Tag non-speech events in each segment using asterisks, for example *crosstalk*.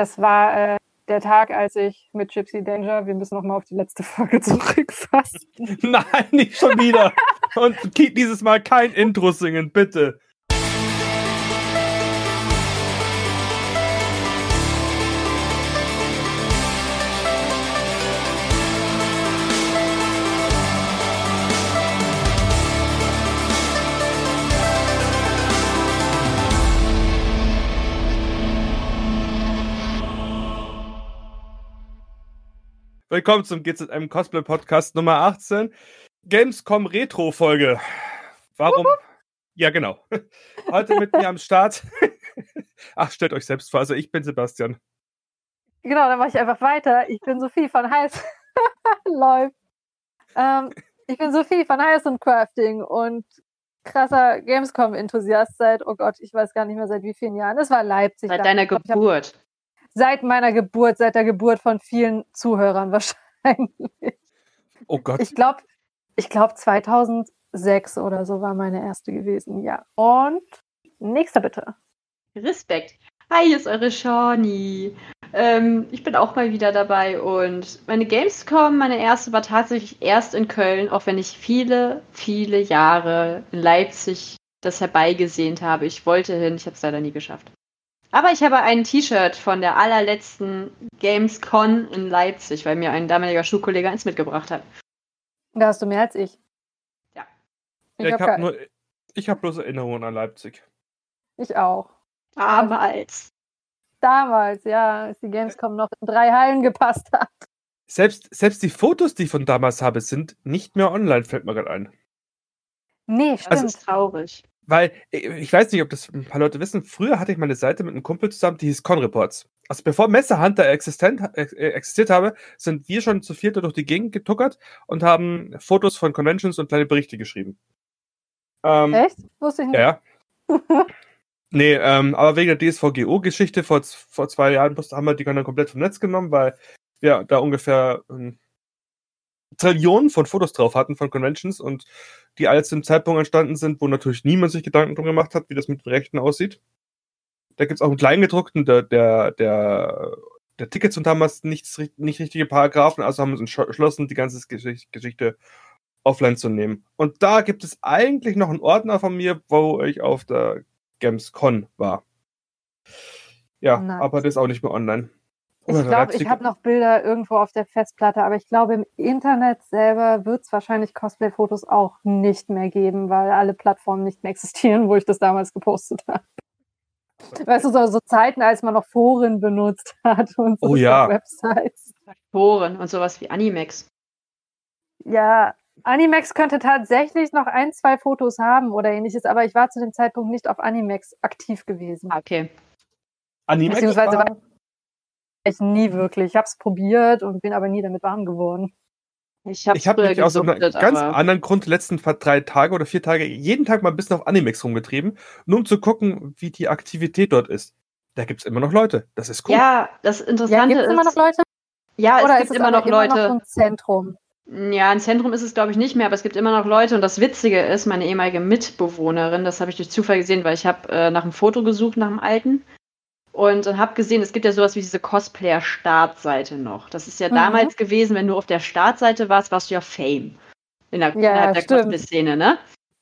Das war äh, der Tag, als ich mit Gypsy Danger, wir müssen nochmal auf die letzte Folge *laughs* zurückfassen. Nein, nicht schon wieder. Und dieses Mal kein Intro singen, bitte. Willkommen zum GZM Cosplay Podcast Nummer 18. Gamescom Retro Folge. Warum? Ja, genau. *laughs* Heute mit mir am Start. *laughs* Ach, stellt euch selbst vor. Also, ich bin Sebastian. Genau, dann mache ich einfach weiter. Ich bin Sophie von Heiß. *laughs* Läuft. Ähm, ich bin Sophie von Heiß und Crafting und krasser Gamescom-Enthusiast seit, oh Gott, ich weiß gar nicht mehr seit wie vielen Jahren. Es war Leipzig. Seit deiner Geburt seit meiner Geburt, seit der Geburt von vielen Zuhörern *laughs* wahrscheinlich. Oh Gott. Ich glaube, ich glaube 2006 oder so war meine erste gewesen, ja. Und nächster bitte. Respekt. Hi, hier ist eure Shawnee. Ähm, ich bin auch mal wieder dabei und meine Gamescom, meine erste war tatsächlich erst in Köln, auch wenn ich viele, viele Jahre in Leipzig das herbeigesehnt habe. Ich wollte hin, ich habe es leider nie geschafft. Aber ich habe ein T-Shirt von der allerletzten Gamescon in Leipzig, weil mir ein damaliger Schulkollege eins mitgebracht hat. Da hast du mehr als ich. Ja. Ich, ja, ich habe nur, ich habe bloß Erinnerungen an Leipzig. Ich auch. Damals. Damals, ja, als die Gamescom noch in drei Hallen gepasst hat. Selbst, selbst die Fotos, die ich von damals habe, sind nicht mehr online, fällt mir gerade ein. Nee, stimmt. Das ist traurig. Weil, ich weiß nicht, ob das ein paar Leute wissen, früher hatte ich meine Seite mit einem Kumpel zusammen, die hieß Con-Reports. Also bevor Messehunter existent, äh, existiert habe, sind wir schon zu vierter durch die Gegend getuckert und haben Fotos von Conventions und kleine Berichte geschrieben. Ähm, Echt? Wusste ich nicht. Ja. *laughs* nee, ähm, aber wegen der DSVGO-Geschichte vor, vor zwei Jahren haben wir die dann komplett vom Netz genommen, weil wir da ungefähr ähm, Trillionen von Fotos drauf hatten von Conventions und die alle zu einem Zeitpunkt entstanden sind, wo natürlich niemand sich Gedanken drum gemacht hat, wie das mit Rechten aussieht. Da gibt es auch einen Kleingedruckten, der, der, der, der Tickets und damals nichts, nicht richtige Paragraphen, also haben wir uns entschlossen, die ganze Geschichte offline zu nehmen. Und da gibt es eigentlich noch einen Ordner von mir, wo ich auf der Gamescon war. Ja, nice. aber das ist auch nicht mehr online. Ich glaube, ich habe noch Bilder irgendwo auf der Festplatte, aber ich glaube, im Internet selber wird es wahrscheinlich Cosplay-Fotos auch nicht mehr geben, weil alle Plattformen nicht mehr existieren, wo ich das damals gepostet habe. Weißt du, so, so, Zeiten, als man noch Foren benutzt hat und so oh, ja. *laughs* Websites. Foren und sowas wie Animex. Ja, Animex könnte tatsächlich noch ein, zwei Fotos haben oder ähnliches, aber ich war zu dem Zeitpunkt nicht auf Animex aktiv gewesen. Okay. Animex Beziehungsweise war, ich nie wirklich. Ich habe es probiert und bin aber nie damit warm geworden. Ich habe hab mich aus einem ganz anderen Grund letzten drei Tage oder vier Tage jeden Tag mal ein bisschen auf Animex rumgetrieben, nur um zu gucken, wie die Aktivität dort ist. Da gibt es immer noch Leute. Das ist cool. Ja, das Interessante ja, ist. immer noch Leute? Ja, oder es gibt immer noch Leute. Immer noch ein Zentrum. Ja, ein Zentrum ist es, glaube ich, nicht mehr, aber es gibt immer noch Leute. Und das Witzige ist, meine ehemalige Mitbewohnerin, das habe ich durch Zufall gesehen, weil ich habe äh, nach einem Foto gesucht, nach dem alten und habe gesehen, es gibt ja sowas wie diese Cosplayer-Startseite noch. Das ist ja mhm. damals gewesen, wenn du auf der Startseite warst, warst du ja Fame. In der, ja, der Cosplay-Szene, ne?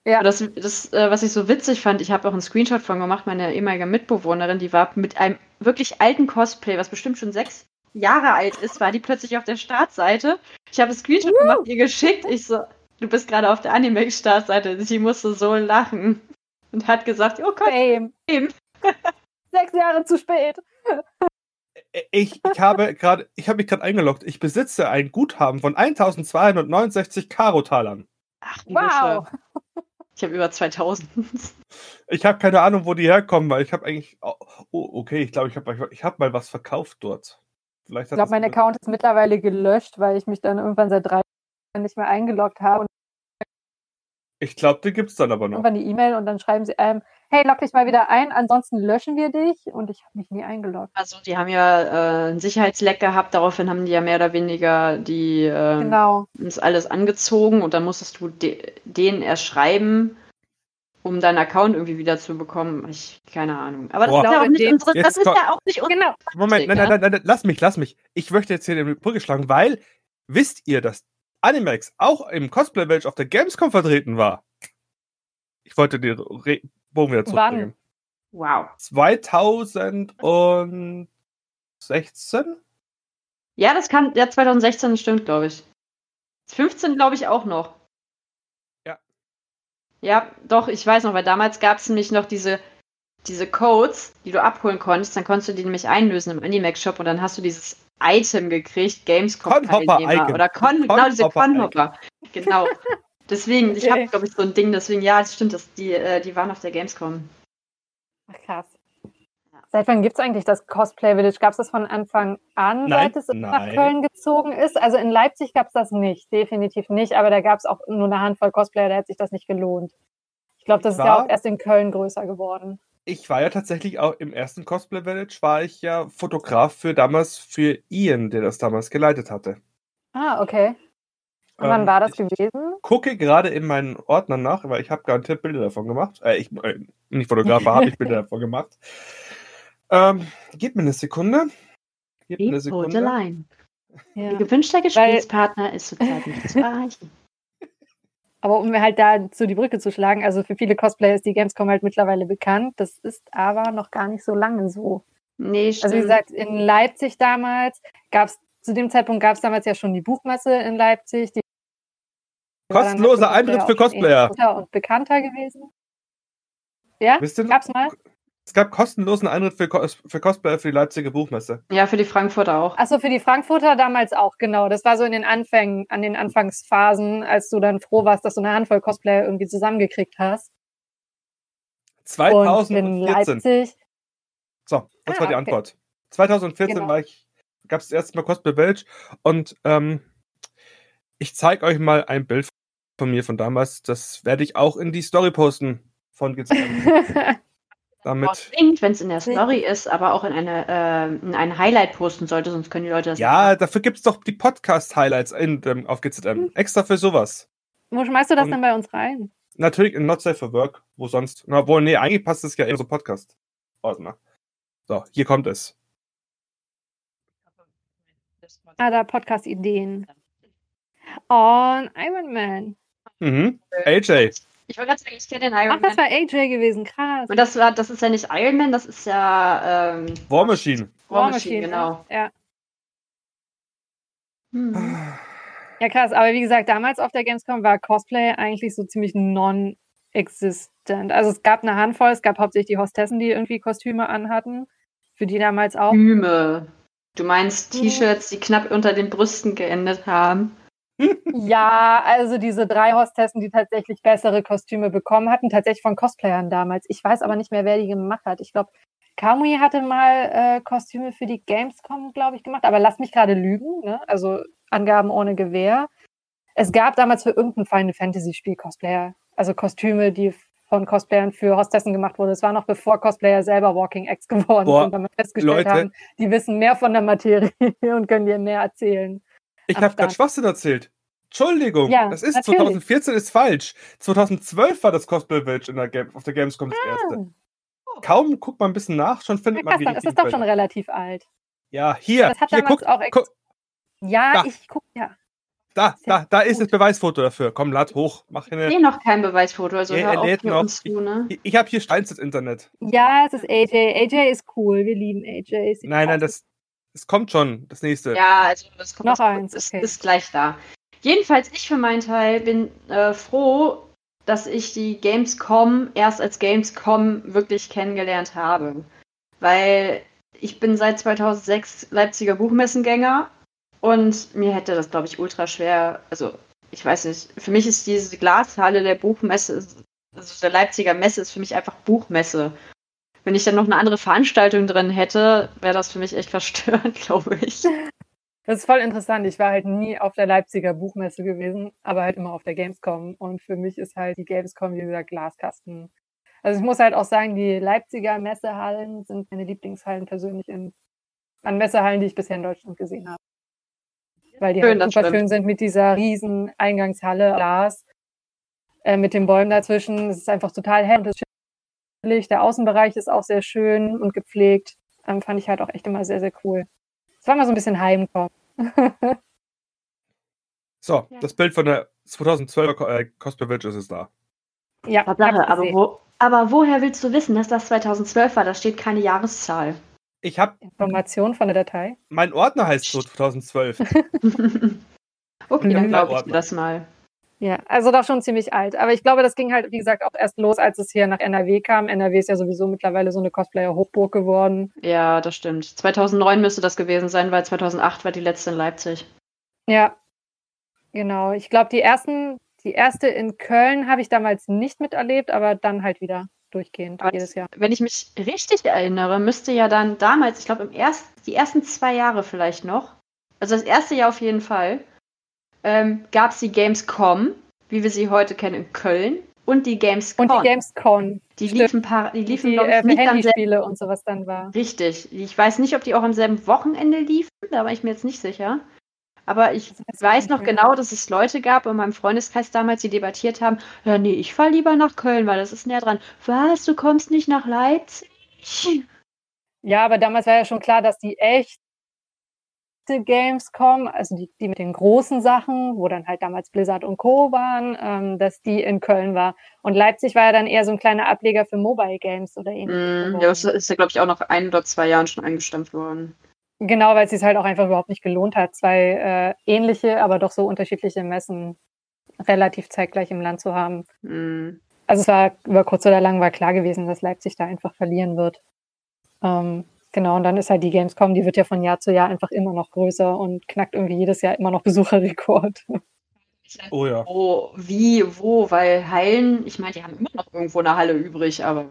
Ja. das, das äh, was ich so witzig fand, ich habe auch einen Screenshot von gemacht, meine ehemalige Mitbewohnerin, die war mit einem wirklich alten Cosplay, was bestimmt schon sechs Jahre alt ist, war die plötzlich auf der Startseite. Ich habe einen Screenshot uh. gemacht, ihr geschickt. Ich so, du bist gerade auf der Anime-Startseite. Sie musste so lachen und hat gesagt, oh Gott, Fame. Fame. *laughs* Sechs Jahre zu spät. Ich, ich habe *laughs* gerade, ich habe mich gerade eingeloggt. Ich besitze ein Guthaben von 1269 Karo-Talern. Ach, wow. Ich habe über 2000. *laughs* Ich habe keine Ahnung, wo die herkommen, weil ich habe eigentlich. Oh, okay, ich glaube, ich habe ich hab mal was verkauft dort. Vielleicht ich glaube, mein Account ist mittlerweile gelöscht, weil ich mich dann irgendwann seit drei Jahren nicht mehr eingeloggt habe. Ich glaube, die gibt es dann aber noch. Irgendwann die E-Mail und dann schreiben sie einem, hey, log dich mal wieder ein, ansonsten löschen wir dich. Und ich habe mich nie eingeloggt. Also die haben ja äh, einen Sicherheitsleck gehabt, daraufhin haben die ja mehr oder weniger die äh, genau. uns alles angezogen und dann musstest du de denen erst schreiben, um deinen Account irgendwie wieder zu bekommen. Ich, keine Ahnung. Aber das ist ja auch nicht unsere, das ist ja auch nicht unsere. Genau. Moment, nein, nein, nein, nein, lass mich, lass mich. Ich möchte jetzt hier eine Brücke schlagen, weil wisst ihr, dass Animax auch im Cosplay-Welt auf der Gamescom vertreten war? Ich wollte den Re Bogen wieder zurückbringen. Wow. 2016? Ja, das kann, ja, 2016 stimmt, glaube ich. 15 glaube ich auch noch. Ja. Ja, doch, ich weiß noch, weil damals gab es nämlich noch diese, diese Codes, die du abholen konntest. Dann konntest du die nämlich einlösen im Animax-Shop und dann hast du dieses Item gekriegt, Gamescom-Teilnehmer. Oder Con, Con genau, diese Conhopper. Genau. *laughs* Deswegen, okay. ich habe, glaube ich, so ein Ding, deswegen, ja, es stimmt, dass die, äh, die waren auf der Gamescom. Ach, krass. Seit wann gibt es eigentlich das Cosplay Village? Gab es das von Anfang an, nein, seit es nein. nach Köln gezogen ist? Also in Leipzig gab es das nicht, definitiv nicht, aber da gab es auch nur eine Handvoll Cosplayer, da hat sich das nicht gelohnt. Ich glaube, das war, ist ja auch erst in Köln größer geworden. Ich war ja tatsächlich auch im ersten Cosplay Village, war ich ja Fotograf für damals für Ian, der das damals geleitet hatte. Ah, okay. Und ähm, wann war das gewesen? Gucke gerade in meinen Ordner nach, weil ich habe garantiert Bilder davon gemacht. Äh, ich, äh, nicht Fotograf, habe ich Bilder *laughs* davon gemacht. Ähm, gib mir eine Sekunde. Gib mir eine Sekunde. Line. Ja. Ihr gewünschter Gesprächspartner Weil, ist zurzeit nicht zu erreichen. *laughs* Aber um mir halt da zu die Brücke zu schlagen, also für viele Cosplayer ist die Gamescom halt mittlerweile bekannt. Das ist aber noch gar nicht so lange so. Nee, stimmt. Also wie gesagt, in Leipzig damals gab es, zu dem Zeitpunkt gab es damals ja schon die Buchmesse in Leipzig. Die Kostenloser Eintritt für Cosplayer. Und bekannter gewesen. Ja, gab's mal? Es gab kostenlosen Eintritt für, Cos für Cosplayer für die Leipziger Buchmesse. Ja, für die Frankfurter auch. Achso, für die Frankfurter damals auch, genau. Das war so in den Anfängen, an den Anfangsphasen, als du dann froh warst, dass du eine Handvoll Cosplayer irgendwie zusammengekriegt hast. 2014. Und in Leipzig. So, das ah, war die okay. Antwort. 2014 genau. war ich, gab es das erste Mal Cosplay Belge und ähm, ich zeige euch mal ein Bild von mir von damals. Das werde ich auch in die Story posten von GZM. *laughs* damit. wenn es in der Story ist, aber auch in, eine, äh, in ein Highlight posten sollte, sonst können die Leute das Ja, nicht dafür gibt es doch die Podcast-Highlights ähm, auf GZM. Hm. Extra für sowas. Wo schmeißt du das Und dann bei uns rein? Natürlich in Not Safe for Work. Wo sonst? Na, wohl, nee, eigentlich passt es ja eher so Podcast-Ordner. So, hier kommt es. Ah, da Podcast-Ideen. Oh, Iron Man. Mhm. AJ. Ich wollte gerade sagen, ich kenne den Iron Ach, Man. Ach, das war AJ gewesen, krass. Und das, war, das ist ja nicht Iron Man, das ist ja. Ähm, War Machine. War Machine, genau. Ja. Hm. Ja, krass. Aber wie gesagt, damals auf der Gamescom war Cosplay eigentlich so ziemlich non-existent. Also es gab eine Handvoll, es gab hauptsächlich die Hostessen, die irgendwie Kostüme anhatten. Für die damals auch. Kostüme. Du meinst T-Shirts, die knapp unter den Brüsten geendet haben? Ja, also diese drei Hostessen, die tatsächlich bessere Kostüme bekommen hatten, tatsächlich von Cosplayern damals. Ich weiß aber nicht mehr, wer die gemacht hat. Ich glaube, Kamui hatte mal äh, Kostüme für die Gamescom, glaube ich, gemacht. Aber lass mich gerade lügen, ne? also Angaben ohne Gewehr. Es gab damals für irgendein Final Fantasy Spiel Cosplayer, also Kostüme, die von Cosplayern für Hostessen gemacht wurden. Es war noch bevor Cosplayer selber Walking Acts geworden Boah, sind, damit festgestellt Leute. haben, die wissen mehr von der Materie *laughs* und können dir mehr erzählen. Ich habe gerade Schwachsinn erzählt. Entschuldigung, ja, das ist natürlich. 2014 ist falsch. 2012 war das Cosplay Village in der Game, auf der Gamescom das ah. erste. Kaum guckt man ein bisschen nach, schon findet ja, man wieder. Das ist doch schon relativ alt. Ja, hier. Das hat hier, damals guck, auch guck. Ja, da. ich guck, ja. Da, da, da ist das Beweisfoto dafür. Komm, lad hoch. Mach eine... Ich sehe noch kein Beweisfoto, also ja, hör auf noch. Uns zu, ne? Ich, ich habe hier Steinzeit Internet. Ja, es ist AJ. AJ ist cool. Wir lieben AJ. Nein, nein, das, es kommt schon, das nächste. Ja, also das kommt noch eins. Ist, okay. ist gleich da. Jedenfalls, ich für meinen Teil bin äh, froh, dass ich die Gamescom erst als Gamescom wirklich kennengelernt habe. Weil ich bin seit 2006 Leipziger Buchmessengänger und mir hätte das, glaube ich, ultra schwer, also ich weiß nicht, für mich ist diese Glashalle der Buchmesse, also der Leipziger Messe ist für mich einfach Buchmesse. Wenn ich dann noch eine andere Veranstaltung drin hätte, wäre das für mich echt verstörend, *laughs* glaube ich. Das ist voll interessant. Ich war halt nie auf der Leipziger Buchmesse gewesen, aber halt immer auf der Gamescom. Und für mich ist halt die Gamescom, wie gesagt, Glaskasten. Also ich muss halt auch sagen, die Leipziger Messehallen sind meine Lieblingshallen persönlich in, an Messehallen, die ich bisher in Deutschland gesehen habe. Weil die schön, halt super schön sind mit dieser riesen Eingangshalle Glas. äh, mit den Bäumen dazwischen. Es ist einfach total hell und es. Der Außenbereich ist auch sehr schön und gepflegt. Ähm, fand ich halt auch echt immer sehr, sehr cool. Es war mal so ein bisschen heimkommen. *laughs* so, ja. das Bild von der 2012er äh, Cosplay Village ist da. Ja, Sache, aber, wo, aber woher willst du wissen, dass das 2012 war? Da steht keine Jahreszahl. Ich habe Informationen von der Datei. Mein Ordner heißt so 2012. *laughs* okay, dann glaube ich dir das mal. Ja, also doch schon ziemlich alt. Aber ich glaube, das ging halt, wie gesagt, auch erst los, als es hier nach NRW kam. NRW ist ja sowieso mittlerweile so eine Cosplayer-Hochburg geworden. Ja, das stimmt. 2009 müsste das gewesen sein, weil 2008 war die letzte in Leipzig. Ja, genau. Ich glaube, die ersten, die erste in Köln habe ich damals nicht miterlebt, aber dann halt wieder durchgehend aber jedes Jahr. Wenn ich mich richtig erinnere, müsste ja dann damals, ich glaube, im erst, die ersten zwei Jahre vielleicht noch, also das erste Jahr auf jeden Fall, ähm, gab es die Gamescom, wie wir sie heute kennen, in Köln. Und die Gamescom. Und die Gamescom. Die liefen, paar, die liefen die, ich, äh, nicht Handyspiele und sowas dann war. Richtig. Ich weiß nicht, ob die auch am selben Wochenende liefen, da war ich mir jetzt nicht sicher. Aber ich weiß, weiß noch genau, dass es Leute gab in meinem Freundeskreis damals, die debattiert haben, ja, nee, ich fahre lieber nach Köln, weil das ist näher dran. Was, du kommst nicht nach Leipzig? Ja, aber damals war ja schon klar, dass die echt echte Gamescom, also die, die mit den großen Sachen, wo dann halt damals Blizzard und Co. waren, ähm, dass die in Köln war. Und Leipzig war ja dann eher so ein kleiner Ableger für Mobile Games oder ähnliches. Mm, ja, das ist ja, glaube ich, auch noch ein oder zwei Jahren schon eingestampft worden. Genau, weil es sich halt auch einfach überhaupt nicht gelohnt hat, zwei äh, ähnliche, aber doch so unterschiedliche Messen relativ zeitgleich im Land zu haben. Mm. Also es war über kurz oder lang war klar gewesen, dass Leipzig da einfach verlieren wird. Ähm, Genau, und dann ist halt die Gamescom, die wird ja von Jahr zu Jahr einfach immer noch größer und knackt irgendwie jedes Jahr immer noch *laughs* Besucherrekord. Oh ja. Oh, wie, wo? Weil Hallen, ich meine, die haben immer noch irgendwo eine Halle übrig, aber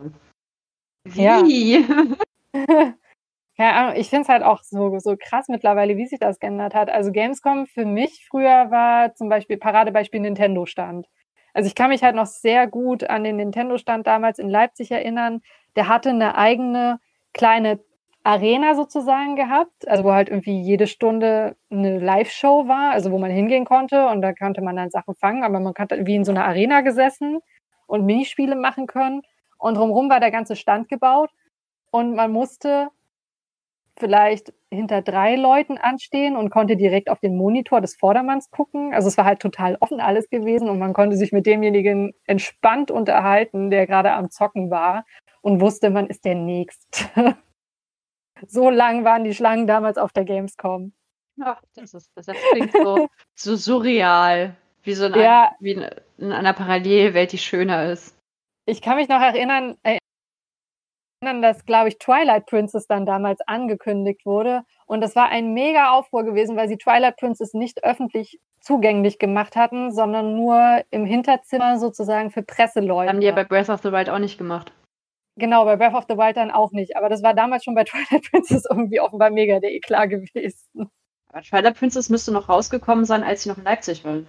wie? Ja. *laughs* *laughs* ja, ich finde es halt auch so, so krass mittlerweile, wie sich das geändert hat. Also Gamescom für mich früher war zum Beispiel Paradebeispiel Nintendo-Stand. Also ich kann mich halt noch sehr gut an den Nintendo-Stand damals in Leipzig erinnern. Der hatte eine eigene kleine Arena sozusagen gehabt, also wo halt irgendwie jede Stunde eine Live-Show war, also wo man hingehen konnte und da konnte man dann Sachen fangen, aber man hat wie in so einer Arena gesessen und Minispiele machen können und drumherum war der ganze Stand gebaut und man musste vielleicht hinter drei Leuten anstehen und konnte direkt auf den Monitor des Vordermanns gucken. Also es war halt total offen alles gewesen und man konnte sich mit demjenigen entspannt unterhalten, der gerade am Zocken war und wusste, man ist der Nächste. *laughs* So lang waren die Schlangen damals auf der Gamescom. Ach, das, ist, das klingt so, so surreal. Wie so in, ja. ein, wie in, in, einer Parallelwelt, die schöner ist. Ich kann mich noch erinnern, erinnern dass, glaube ich, Twilight Princess dann damals angekündigt wurde. Und das war ein mega Aufruhr gewesen, weil sie Twilight Princess nicht öffentlich zugänglich gemacht hatten, sondern nur im Hinterzimmer sozusagen für Presseleute. Haben die ja bei Breath of the Wild auch nicht gemacht. Genau, bei Breath of the Wild dann auch nicht. Aber das war damals schon bei *laughs* Twilight Princess irgendwie offenbar mega der Eklat gewesen. Aber Twilight Princess müsste noch rausgekommen sein, als sie noch in Leipzig war.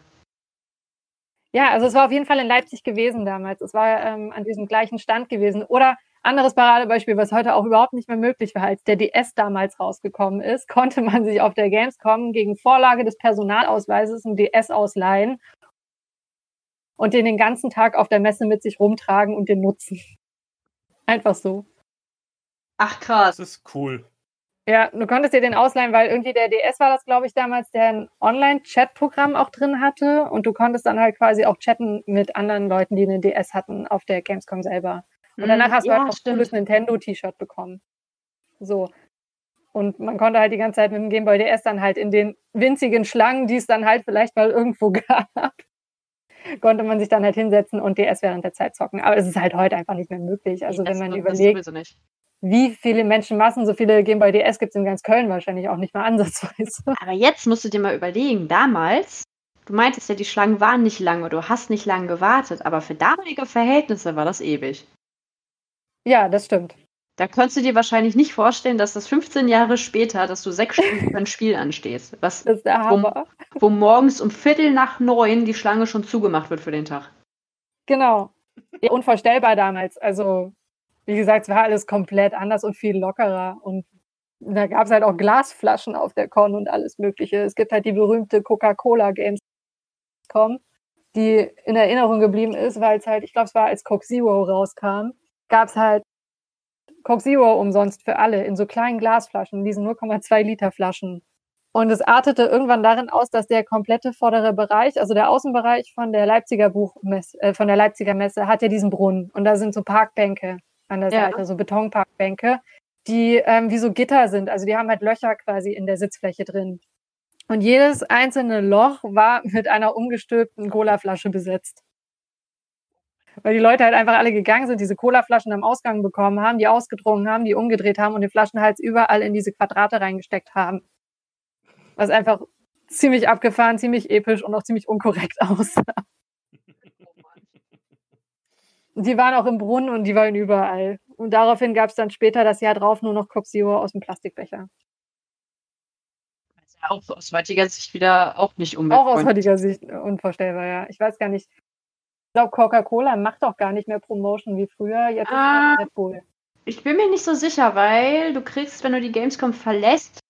Ja, also es war auf jeden Fall in Leipzig gewesen damals. Es war ähm, an diesem gleichen Stand gewesen. Oder anderes Paradebeispiel, was heute auch überhaupt nicht mehr möglich war, als der DS damals rausgekommen ist, *laughs* konnte man sich auf der Gamescom gegen Vorlage des Personalausweises ein DS ausleihen und den den ganzen Tag auf der Messe mit sich rumtragen und den nutzen. Einfach so. Ach krass. Das ist cool. Ja, du konntest dir den ausleihen, weil irgendwie der DS war das, glaube ich, damals, der ein Online-Chat-Programm auch drin hatte und du konntest dann halt quasi auch chatten mit anderen Leuten, die einen DS hatten auf der Gamescom selber. Und mhm, danach hast ja, du halt auch ein cooles Nintendo-T-Shirt bekommen. So. Und man konnte halt die ganze Zeit mit dem Game Boy DS dann halt in den winzigen Schlangen, die es dann halt vielleicht mal irgendwo *laughs* gab, konnte man sich dann halt hinsetzen und DS während der Zeit zocken. Aber es ist halt heute einfach nicht mehr möglich. Also wenn man überlegt, wie viele Menschenmassen, so viele Game Boy DS gibt es in ganz Köln wahrscheinlich auch nicht mal ansatzweise. *laughs* Aber jetzt musst du dir mal überlegen, damals, du meintest ja, die Schlangen waren nicht lange, du hast nicht lange gewartet, aber für damalige Verhältnisse war das ewig. Ja, das stimmt. Da könntest du dir wahrscheinlich nicht vorstellen, dass das 15 Jahre später, dass du sechs Stunden für ein Spiel anstehst. Was, das ist der Hammer. Wo, wo morgens um Viertel nach neun die Schlange schon zugemacht wird für den Tag. Genau. Ja, unvorstellbar damals. Also, wie gesagt, es war alles komplett anders und viel lockerer. Und da gab es halt auch Glasflaschen auf der Con und alles Mögliche. Es gibt halt die berühmte Coca-Cola Gamescom, die in Erinnerung geblieben ist, weil es halt, ich glaube, es war als Coke Zero rauskam, gab es halt Coke Zero umsonst für alle in so kleinen Glasflaschen, diesen 0,2 Liter Flaschen. Und es artete irgendwann darin aus, dass der komplette vordere Bereich, also der Außenbereich von der Leipziger Buchmesse, äh, von der Leipziger Messe, hat ja diesen Brunnen. Und da sind so Parkbänke an der ja. Seite, so Betonparkbänke, die ähm, wie so Gitter sind. Also die haben halt Löcher quasi in der Sitzfläche drin. Und jedes einzelne Loch war mit einer umgestülpten Colaflasche besetzt. Weil die Leute halt einfach alle gegangen sind, diese Colaflaschen am Ausgang bekommen haben, die ausgedrungen haben, die umgedreht haben und den Flaschenhals überall in diese Quadrate reingesteckt haben. Was einfach ziemlich abgefahren, ziemlich episch und auch ziemlich unkorrekt *laughs* aussah. Die waren auch im Brunnen und die waren überall. Und daraufhin gab es dann später das Jahr drauf nur noch Coxio aus dem Plastikbecher. Auch aus heutiger Sicht wieder auch nicht unvorstellbar. Auch aus heutiger Sicht unvorstellbar, ja. Ich weiß gar nicht. Ich glaube, Coca-Cola macht doch gar nicht mehr Promotion wie früher. Jetzt ah, ist Red Bull. Ich bin mir nicht so sicher, weil du kriegst, wenn du die Gamescom verlässt,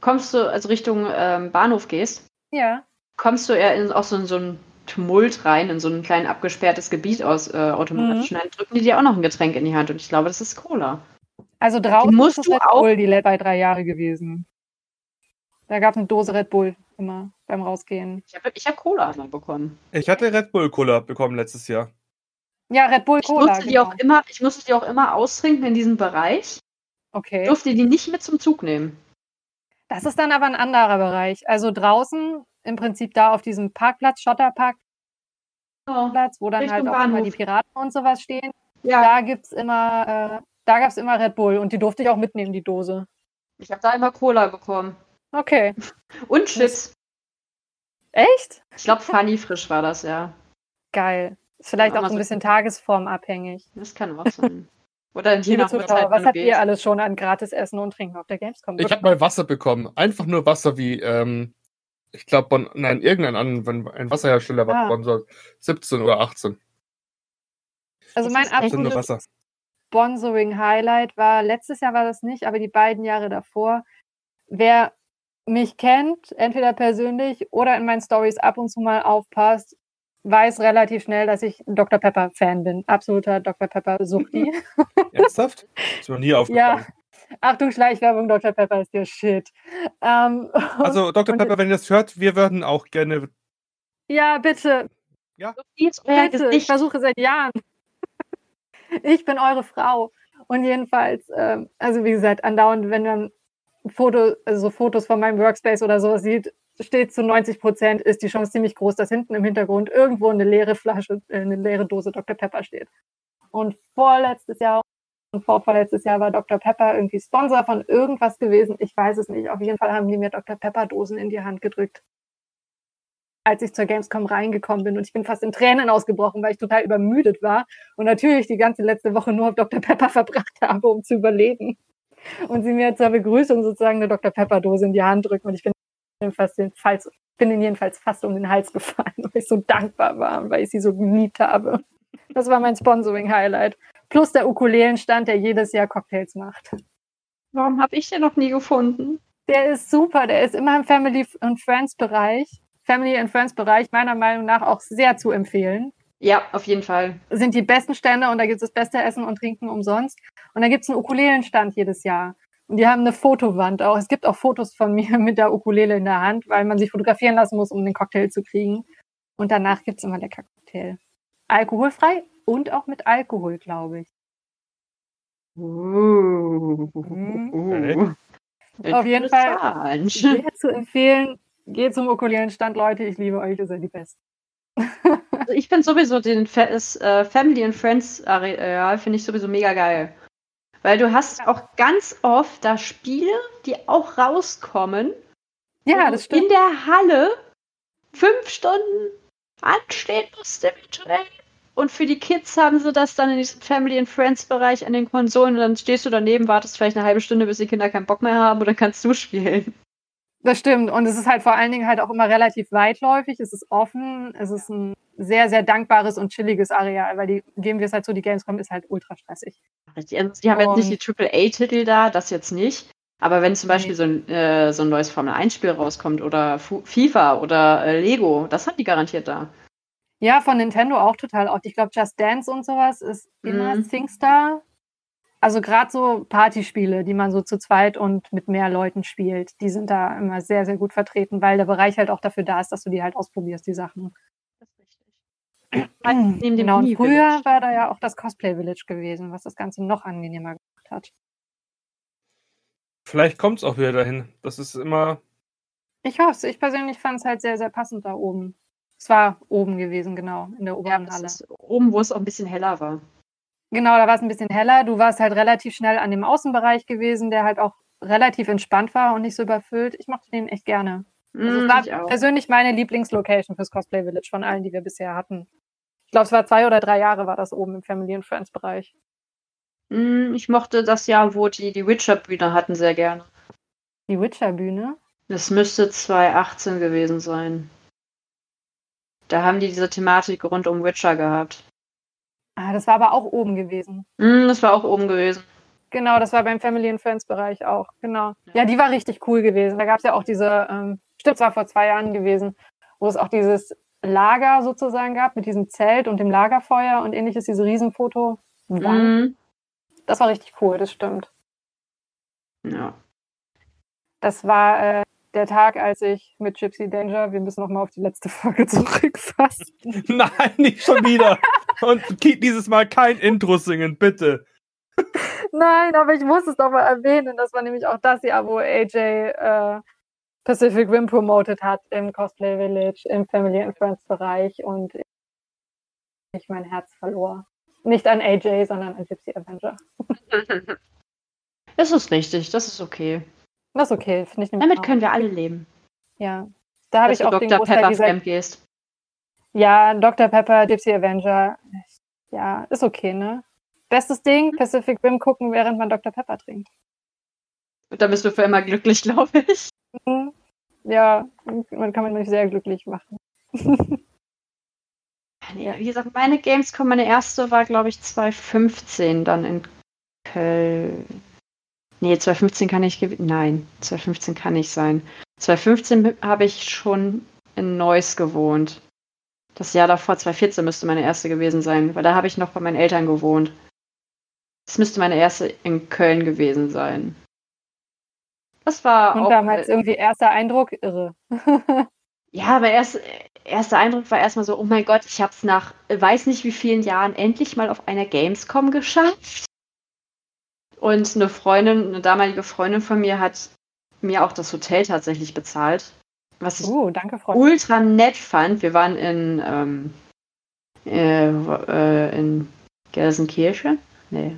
kommst du, also Richtung ähm, Bahnhof gehst, ja. kommst du eher in auch so, in so ein Tumult rein, in so ein klein abgesperrtes Gebiet aus äh, automatisch. Mhm. Dann drücken die dir auch noch ein Getränk in die Hand. Und ich glaube, das ist Cola. Also draußen musst ist du Red auch Bull die bei drei Jahre gewesen. Da gab es eine Dose Red Bull immer beim Rausgehen. Ich habe ich hab Cola bekommen. Ich hatte Red Bull Cola bekommen letztes Jahr. Ja, Red Bull Cola. Ich musste, genau. die, auch immer, ich musste die auch immer austrinken in diesem Bereich. Okay. Ich durfte die nicht mit zum Zug nehmen. Das ist dann aber ein anderer Bereich. Also draußen im Prinzip da auf diesem Parkplatz, Schotterparkplatz, oh, wo dann Richtung halt auch Bahnhof. immer die Piraten und sowas stehen. Ja. Da gibt's immer, äh, da gab's immer Red Bull und die durfte ich auch mitnehmen, die Dose. Ich habe da immer Cola bekommen. Okay. Und Chips. Echt? Ich glaube, Funny frisch war das, ja. Geil. Ist vielleicht auch ein bisschen tagesformabhängig. Das kann auch sein. Oder *laughs* je nach Zuschauer, was habt geht. ihr alles schon an gratis Essen und Trinken auf der Gamescom? Ich habe mal Wasser bekommen. Einfach nur Wasser wie, ähm, ich glaube, nein, irgendein anderen, ein Wasserhersteller war ah. sponsort. 17 oder 18. Also mein absolutes Sponsoring-Highlight war, letztes Jahr war das nicht, aber die beiden Jahre davor, wer mich kennt, entweder persönlich oder in meinen Stories ab und zu mal aufpasst, weiß relativ schnell, dass ich Dr. Pepper Fan bin. Absoluter Dr. Pepper Suchti. *laughs* Ernsthaft? Ist mir nie aufgefallen. Ja. Achtung, Schleichwerbung, Dr. Pepper ist der Shit. Ähm, *laughs* also, Dr. Pepper, wenn ihr das hört, wir würden auch gerne. Ja, bitte. Ja. Bitte, ich versuche seit Jahren. *laughs* ich bin eure Frau. Und jedenfalls, ähm, also wie gesagt, andauernd, wenn man Foto, also so Fotos von meinem Workspace oder so sieht, steht zu 90 Prozent, ist die Chance ziemlich groß, dass hinten im Hintergrund irgendwo eine leere Flasche, äh, eine leere Dose Dr. Pepper steht. Und vorletztes Jahr und vorvorletztes Jahr war Dr. Pepper irgendwie Sponsor von irgendwas gewesen. Ich weiß es nicht. Auf jeden Fall haben die mir Dr. Pepper Dosen in die Hand gedrückt. Als ich zur Gamescom reingekommen bin und ich bin fast in Tränen ausgebrochen, weil ich total übermüdet war und natürlich die ganze letzte Woche nur auf Dr. Pepper *laughs* verbracht habe, um zu überleben. Und sie mir zur Begrüßung sozusagen eine Dr. Pepper Dose in die Hand drücken und ich bin jedenfalls, bin ihnen jedenfalls fast um den Hals gefallen, *laughs* weil ich so dankbar war und weil ich sie so geliebt habe. Das war mein Sponsoring-Highlight. Plus der Ukulelenstand, der jedes Jahr Cocktails macht. Warum habe ich den noch nie gefunden? Der ist super, der ist immer im Family and Friends Bereich. Family and Friends Bereich meiner Meinung nach auch sehr zu empfehlen. Ja, auf jeden Fall. Sind die besten Stände und da gibt es das beste Essen und Trinken umsonst. Und da gibt es einen Ukulelenstand jedes Jahr. Und die haben eine Fotowand auch. Es gibt auch Fotos von *laughs* mir mit der Ukulele in der Hand, weil man sich fotografieren lassen muss, um den Cocktail zu kriegen. Und danach gibt es immer lecker Cocktail. Alkoholfrei und auch mit Alkohol, glaube ich. Uh, mhm. Auf jeden Fall sehr zu empfehlen. Geht zum Ukulelenstand, Leute. Ich liebe euch, ihr seid die Besten. Also ich finde sowieso den das, äh, Family and Friends Areal finde ich sowieso mega geil. Weil du hast auch ganz oft da Spiele, die auch rauskommen. Ja, das stimmt. In der Halle fünf Stunden anstehen musste virtuell. Und für die Kids haben sie das dann in diesem Family and Friends Bereich an den Konsolen und dann stehst du daneben, wartest vielleicht eine halbe Stunde, bis die Kinder keinen Bock mehr haben und dann kannst du spielen. Das stimmt. Und es ist halt vor allen Dingen halt auch immer relativ weitläufig. Es ist offen. Es ist ein sehr, sehr dankbares und chilliges Areal, weil die, geben wir es halt so, die Gamescom ist halt ultra stressig. Die, also die haben und jetzt nicht die AAA-Titel da, das jetzt nicht. Aber wenn zum Beispiel so, ein, äh, so ein neues Formel-1-Spiel rauskommt oder Fu FIFA oder äh, Lego, das haben die garantiert da. Ja, von Nintendo auch total oft. Ich glaube, Just Dance und sowas ist immer Mhm. SingStar. Also gerade so Partyspiele, die man so zu zweit und mit mehr Leuten spielt, die sind da immer sehr, sehr gut vertreten, weil der Bereich halt auch dafür da ist, dass du die halt ausprobierst, die Sachen. Das ist richtig. *clears throat* Neben dem genau, und früher war da ja auch das Cosplay Village gewesen, was das Ganze noch angenehmer gemacht hat. Vielleicht kommt es auch wieder dahin. Das ist immer. Ich hoffe es. Ich persönlich fand es halt sehr, sehr passend da oben. Es war oben gewesen, genau, in der Ja, oberen das Halle. ist oben, wo es auch ein bisschen heller war. Genau, da war es ein bisschen heller. Du warst halt relativ schnell an dem Außenbereich gewesen, der halt auch relativ entspannt war und nicht so überfüllt. Ich mochte den echt gerne. Also Mm, es war ich auch. persönlich meine Lieblingslocation fürs Cosplay Village von allen, die wir bisher hatten. Ich glaube, es war zwei oder drei Jahre war das oben im Family and Friends Bereich. Mm, Ich mochte das Jahr, wo die die Witcher-Bühne hatten, sehr gerne. Die Witcher Bühne. Das müsste 2018 gewesen sein. Da haben die diese Thematik rund um Witcher gehabt. Ah, das war aber auch oben gewesen. Mm, Das war auch oben gewesen. Genau, das war beim Family and Friends Bereich auch. Genau. Ja, die war richtig cool gewesen. Da gab es ja auch diese, ähm, stimmt, es war vor zwei Jahren gewesen, wo es auch dieses Lager sozusagen gab mit diesem Zelt und dem Lagerfeuer und ähnliches, diese Riesenfoto. Mm, Das war richtig cool, das stimmt. Ja. Das war äh, der Tag, als ich mit Gypsy Danger, wir müssen noch mal auf die letzte *laughs* Folge zurückfassen. Nein, nicht schon wieder. *laughs* Und dieses Mal kein Intro singen, bitte. Nein, aber ich muss es doch mal erwähnen. Das war nämlich auch das Jahr, wo AJ äh, Pacific Rim promoted hat im Cosplay Village, im Family and Friends Bereich und ich mein Herz verlor. Nicht an AJ, sondern an Gypsy Avenger. Das ist richtig, das ist okay. Das ist okay, finde ich nämlich Damit auch. können wir alle leben. Ja. Da habe ich auch den Dr. Großteil Pepper dieser Camp gehst. Ja, Dr. Pepper, Gypsy Avenger. Ja, ist okay, ne? Bestes Ding, Pacific Rim gucken, während man Dr. Pepper trinkt. Und da bist du für immer glücklich, *laughs* glaube ich. Mhm. Ja, man kann mich sehr glücklich machen. Nee, wie gesagt, meine Gamescom, meine erste war, glaube ich, 2015 dann in Köln. Nee, 2015 kann ich gew- Nein, 2015 kann nicht sein. 2015 habe ich schon in Neuss gewohnt. Das Jahr davor, 2014, müsste meine erste gewesen sein, weil da habe ich noch bei meinen Eltern gewohnt. Das müsste meine erste in Köln gewesen sein. Das war Und auch. damals irgendwie erster Eindruck, irre. *laughs* Ja, mein erst, erster Eindruck war erstmal so, oh mein Gott, ich habe es nach äh, weiß nicht wie vielen Jahren endlich mal auf einer Gamescom geschafft. Und eine Freundin, eine damalige Freundin von mir hat mir auch das Hotel tatsächlich bezahlt. Was ich Uh, danke, ultra nett fand. Wir waren in, ähm, äh, äh, in Gelsenkirchen? Nee.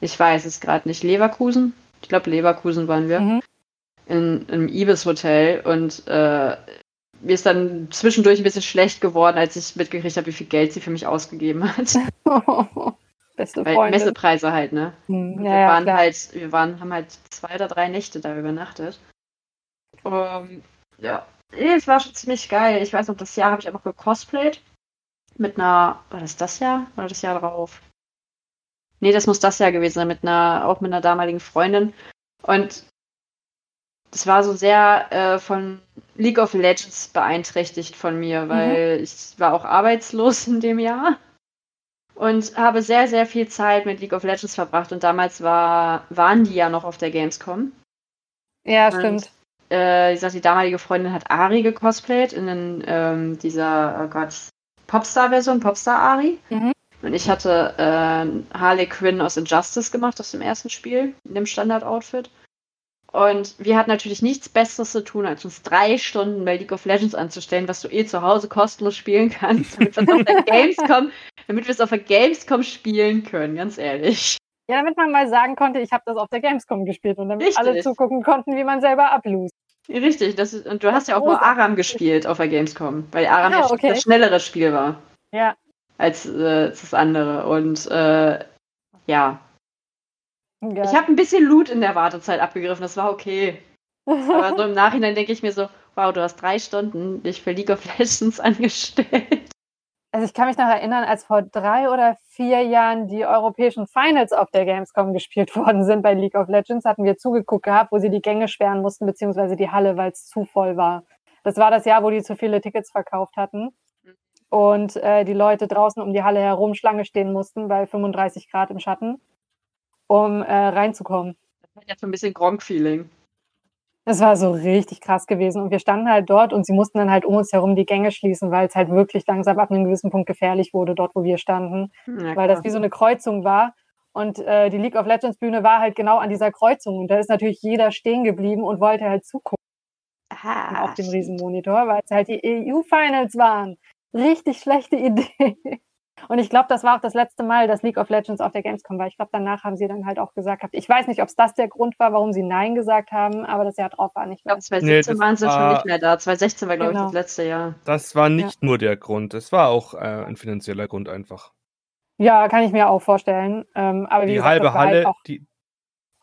Ich weiß es gerade nicht. Leverkusen? Ich glaube, Leverkusen waren wir Mhm. in einem Ibis-Hotel und äh, mir ist dann zwischendurch ein bisschen schlecht geworden, als ich mitgekriegt habe, wie viel Geld sie für mich ausgegeben hat. *laughs* Beste Weil Freunde. Messepreise halt, ne? Hm, Ja, wir ja, waren klar. halt, wir waren, haben halt zwei oder drei Nächte da übernachtet. Ähm, ja. Nee, Es war schon ziemlich geil. Ich weiß noch, das Jahr habe ich auch noch gecosplayt. Mit einer, war das das Jahr? Oder das Jahr drauf? Nee, das muss das Jahr gewesen sein, mit einer, auch mit einer damaligen Freundin. Und das war so sehr äh, von League of Legends beeinträchtigt von mir, weil ich war auch arbeitslos in dem Jahr und habe sehr, sehr viel Zeit mit League of Legends verbracht. Und damals war, waren die ja noch auf der Gamescom. Ja, Und, stimmt. Äh, wie gesagt, die damalige Freundin hat Ari gecosplayt in den, ähm, dieser, oh Gott, Popstar-Version, Popstar-Ari. Mhm. Und ich hatte äh, Harley Quinn aus Injustice gemacht, aus dem ersten Spiel, in dem Standard-Outfit. Und wir hatten natürlich nichts Besseres zu tun, als uns drei Stunden bei League of Legends anzustellen, was du eh zu Hause kostenlos spielen kannst, *laughs* damit wir es auf der Gamescom, damit wir es auf der Gamescom spielen können, ganz ehrlich. Ja, damit man mal sagen konnte, ich habe das auf der Gamescom gespielt und damit Richtig. alle zugucken konnten, wie man selber ablust. Richtig, das ist, und du hast ja auch nur. Aram gespielt auf der Gamescom, weil Aram Ah, okay. das schnellere Spiel war Ja. als äh, das andere. Und äh, ja, Geil. ich habe ein bisschen Loot in der Wartezeit abgegriffen, das war okay. Aber so *laughs* im Nachhinein denke ich mir so, wow, du hast drei Stunden dich für League of Legends *laughs* angestellt. Also ich kann mich noch erinnern, als vor drei oder vier Jahren die europäischen Finals auf der Gamescom gespielt *laughs* worden sind bei League of Legends, hatten wir zugeguckt gehabt, wo sie die Gänge sperren mussten, beziehungsweise die Halle, weil es zu voll war. Das war das Jahr, wo die zu viele Tickets verkauft hatten. und äh, die Leute draußen um die Halle herum Schlange stehen mussten bei 35 Grad im Schatten, um äh, reinzukommen. Das hat ja so ein bisschen Gronk-Feeling. Das war so richtig krass gewesen. Und wir standen halt dort und sie mussten dann halt um uns herum die Gänge schließen, weil es halt wirklich langsam ab einem gewissen Punkt gefährlich wurde, dort wo wir standen. Ja, weil das wie so eine Kreuzung war. Und äh, die League of Legends Bühne war halt genau an dieser Kreuzung. Und da ist natürlich jeder stehen geblieben und wollte halt zugucken. Aha. Auf dem Riesenmonitor, weil es halt die EU-Finals waren. Richtig schlechte *laughs* Idee. Und ich glaube, das war auch das letzte Mal, dass League of Legends auf der Gamescom war. Ich glaube, danach haben sie dann halt auch gesagt, ich weiß nicht, ob es das der Grund war, warum sie Nein gesagt haben, aber das Jahr drauf war nicht mehr. Ich glaube, 2017 nee, waren sie war, schon nicht mehr da. 2016 war, glaube genau. ich, das letzte Jahr. Das war nicht ja. nur der Grund, es war auch äh, ein finanzieller Grund einfach. Ja, kann ich mir auch vorstellen. Ähm, aber die gesagt, halbe Halle, halt die,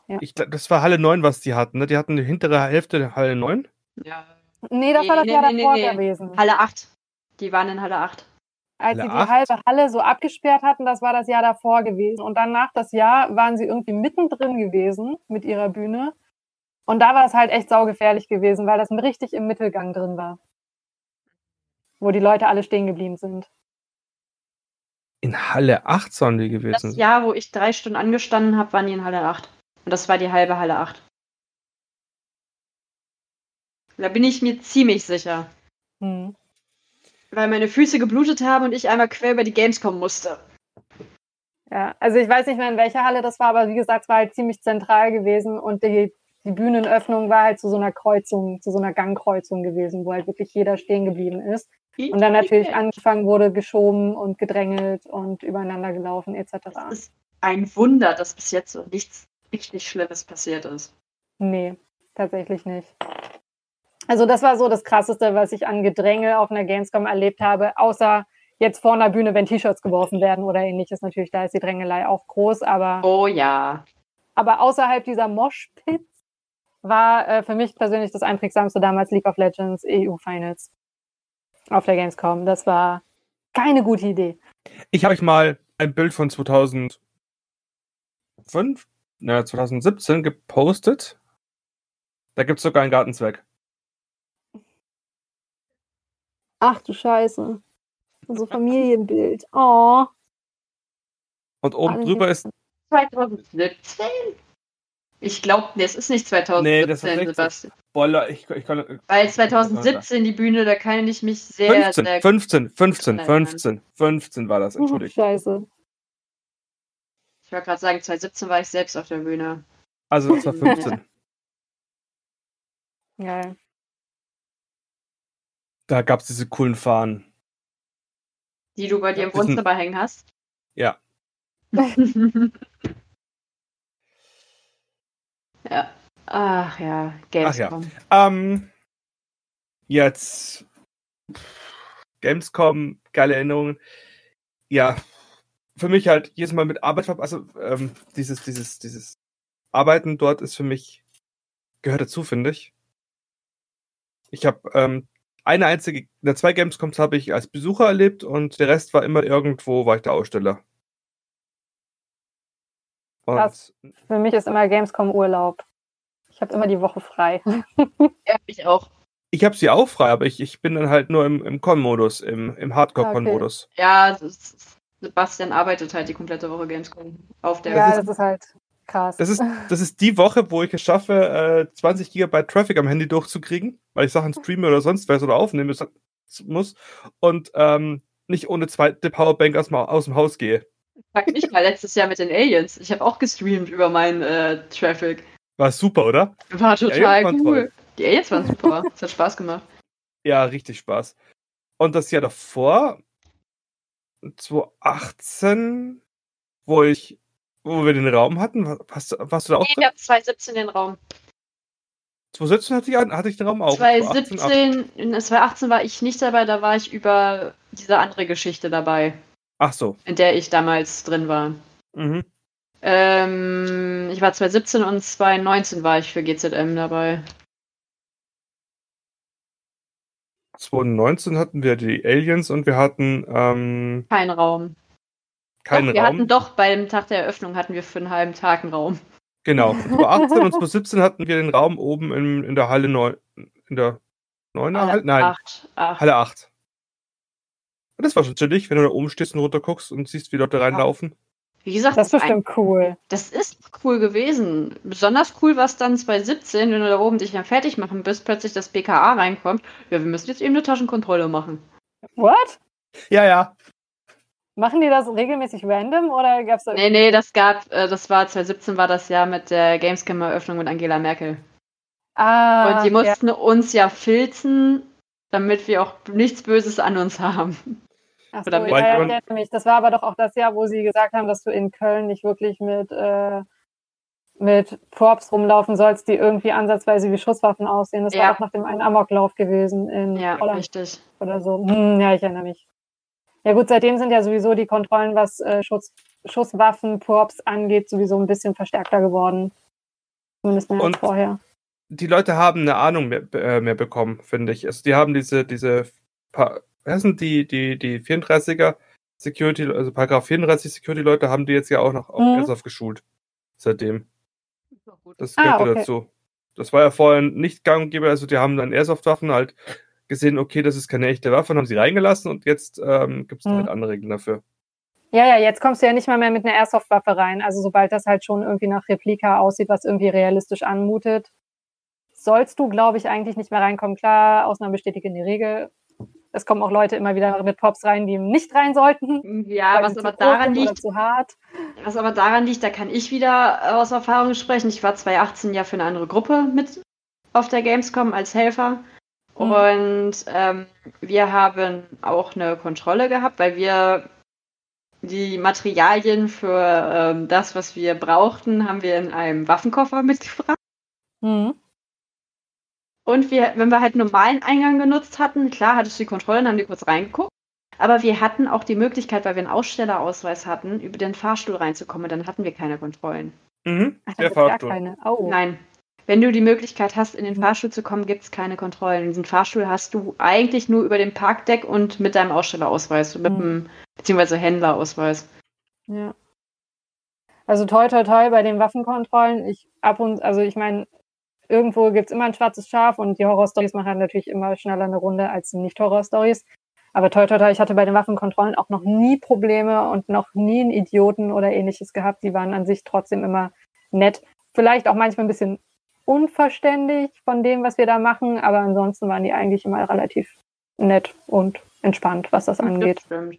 ja. ich glaube, das war Halle 9, was die hatten. Ne? Die hatten die hintere Hälfte der Halle 9. Ja. Nee, das nee, war das nee, Jahr nee, davor gewesen. Halle 8. Die waren in Halle 8 als Halle sie die 8? halbe Halle so abgesperrt hatten, das war das Jahr davor gewesen. Und dann nach das Jahr waren sie irgendwie mittendrin gewesen mit ihrer Bühne. Und da war es halt echt saugefährlich gewesen, weil das richtig im Mittelgang drin war. Wo die Leute alle stehen geblieben sind. In Halle 8 sollen die gewesen Das Jahr, wo ich drei Stunden angestanden habe, waren die in Halle 8. Und das war die halbe Halle 8. Da bin ich mir ziemlich sicher. Hm weil meine Füße geblutet haben und ich einmal quer über die Gamescom musste. Ja, also ich weiß nicht mehr, in welcher Halle das war, aber wie gesagt, es war halt ziemlich zentral gewesen und die, die Bühnenöffnung war halt zu so einer Kreuzung, zu so einer Gangkreuzung gewesen, wo halt wirklich jeder stehen geblieben ist. Und dann natürlich angefangen wurde, geschoben und gedrängelt und übereinander gelaufen etc. Es ist ein Wunder, dass bis jetzt so nichts richtig Schlimmes passiert ist. Nee, tatsächlich nicht. Also das war so das Krasseste, was ich an Gedränge auf einer Gamescom erlebt habe, außer jetzt vor einer Bühne, wenn T-Shirts geworfen werden oder ähnliches. Natürlich, da ist die Drängelei auch groß, aber. Oh ja. Aber außerhalb dieser Moshpits war äh, für mich persönlich das einprägsamste damals League of Legends EU Finals auf der Gamescom. Das war keine gute Idee. Ich habe euch mal ein Bild von 2005, na, 2017 gepostet. Da gibt es sogar einen Gartenzweck. Ach du Scheiße. So Familienbild. Oh. Und oben Alle drüber ist. 2017? Ich glaube, nee, es ist nicht 2017, nee, das ist Sebastian. Boah, ich, ich kann, Weil 2017 die Bühne, da kann ich mich sehr. 15, sehr 15, 15, 15, 15 war das, entschuldigt. Oh, scheiße. Ich wollte gerade sagen, 2017 war ich selbst auf der Bühne. Also, das war *laughs* 15. Geil. Da gab es diese coolen Fahnen. Die du bei dir im Wohnzimmer hängen hast? Ja. *laughs* ja. Ach ja, Gamescom. Ach ja. Ähm, jetzt Gamescom, geile Erinnerungen. Ja, für mich halt jedes Mal mit Arbeit, also ähm, dieses, dieses, dieses Arbeiten dort ist für mich, gehört dazu, finde ich. Ich habe ähm, eine einzige, der zwei Gamescoms habe ich als Besucher erlebt und der Rest war immer irgendwo, war ich der Aussteller. Und Für mich ist immer Gamescom Urlaub. Ich habe immer die Woche frei. *laughs* ja, ich auch. Ich habe sie auch frei, aber ich, ich bin dann halt nur im, im Con-Modus, im, im Hardcore-Con-Modus. Okay. Ja, Sebastian arbeitet halt die komplette Woche Gamescom auf der. Ja, das ist halt Krass. Das ist, *laughs* das ist die Woche, wo ich es schaffe, äh, 20 GB Traffic am Handy durchzukriegen, weil ich Sachen streame oder sonst was oder aufnehmen muss und ähm, nicht ohne zweite Powerbank aus, aus dem Haus gehe. Frag mich mal letztes Jahr mit den Aliens. Ich habe auch gestreamt über meinen äh, Traffic. War super, oder? War total die cool. Die Aliens waren super. *laughs* Es hat Spaß gemacht. Ja, richtig Spaß. Und das Jahr davor, 2018, wo ich wo wir den Raum hatten? Warst, warst du da auch? Nee, wir haben 2017 den Raum. 2017 hatte ich, hatte ich den Raum auch. 2017, in 2018 war ich nicht dabei, da war ich über diese andere Geschichte dabei. Ach so. In der ich damals drin war. Mhm. Ähm, ich war 2017 und 2019 war ich für GZM dabei. 2019 hatten wir die Aliens und wir hatten ähm, keinen Raum keinen doch, wir Raum. Wir hatten doch beim Tag der Eröffnung hatten wir für einen halben Tag einen Raum. Genau. *laughs* 2018 und 2017 hatten wir den Raum oben in, in der Halle 9. In der 9er Halle? Nein. 8, 8. Halle 8. Das war schon chillig, wenn du da oben stehst und runter guckst und siehst, wie Leute reinlaufen. Wie gesagt, Das ist bestimmt cool. Das ist cool gewesen. Besonders cool war es dann 2017, wenn du da oben dich dann fertig machen bist, plötzlich das BKA reinkommt. Ja, wir müssen jetzt eben eine Taschenkontrolle machen. What? Ja, ja. Machen die das regelmäßig random oder gab's da Nee, nee, das gab, äh, das war 2017 war das Jahr mit der Gamescom-Eröffnung mit Angela Merkel. Ah, Und die ja. mussten uns ja filzen, damit wir auch nichts Böses an uns haben. Ach so, oder ja, mit- ja, ich erinnere mich. Das war aber doch auch das Jahr, wo sie gesagt haben, dass du in Köln nicht wirklich mit, äh, mit Props rumlaufen sollst, die irgendwie ansatzweise wie Schusswaffen aussehen. Das Ja. war doch nach dem einen Amoklauf gewesen in Ja, Holland richtig. oder so. Hm, ja, ich erinnere mich. Ja gut, seitdem sind ja sowieso die Kontrollen, was äh, Schuss, Schusswaffen, Props angeht, sowieso ein bisschen verstärkter geworden. Zumindest mehr Und- als vorher. Die Leute haben eine Ahnung mehr, äh, mehr bekommen, finde ich. Also die haben diese, diese, paar, was sind die, die, die 34er Security, also Paragraph 34 Security Leute haben die jetzt ja auch noch auf Mhm. Airsoft geschult. Seitdem. Das Ah, gehört okay. dazu. Das war ja vorher nicht gang und gäbe, also die haben dann Airsoft-Waffen halt gesehen, okay, das ist keine echte Waffe, und haben sie reingelassen und jetzt ähm, gibt es Mhm. halt andere Regeln dafür. Ja, ja, jetzt kommst du ja nicht mal mehr mit einer Airsoft-Waffe rein. Also sobald das halt schon irgendwie nach Replika aussieht, was irgendwie realistisch anmutet, sollst du, glaube ich, eigentlich nicht mehr reinkommen. Klar, Ausnahmen bestätigen die Regel. Es kommen auch Leute immer wieder mit Pops rein, die nicht rein sollten. Ja, was aber daran liegt, zu hart. was aber daran liegt, da kann ich wieder aus Erfahrung sprechen. Ich war 2018 ja für eine andere Gruppe mit auf der Gamescom als Helfer. Mhm. Und ähm, wir haben auch eine Kontrolle gehabt, weil wir die Materialien für ähm, das, was wir brauchten, haben wir in einem Waffenkoffer mitgebracht. Mhm. Und wir, wenn wir halt einen normalen Eingang genutzt hatten, klar hattest du die Kontrolle, dann haben die kurz reingeguckt. Aber wir hatten auch die Möglichkeit, weil wir einen Ausstellerausweis hatten, über den Fahrstuhl reinzukommen. Dann hatten wir keine Kontrollen. Mhm. Der gar Fahrstuhl. keine. Oh. Nein. Wenn du die Möglichkeit hast, in den Fahrstuhl zu kommen, gibt es keine Kontrollen. Diesen Fahrstuhl hast du eigentlich nur über dem Parkdeck und mit deinem Ausstellerausweis, mit Mhm. dem, beziehungsweise Händlerausweis. Ja. Also toi toi toi bei den Waffenkontrollen. Ich ab und also ich meine, irgendwo gibt's immer ein schwarzes Schaf und die Horrorstories machen natürlich immer schneller eine Runde als die Nicht-Horror-Stories. Aber toi toi toi, ich hatte bei den Waffenkontrollen auch noch nie Probleme und noch nie einen Idioten oder ähnliches gehabt. Die waren an sich trotzdem immer nett. Vielleicht auch manchmal ein bisschen unverständlich von dem, was wir da machen, aber ansonsten waren die eigentlich immer relativ nett und entspannt, was das angeht. Das.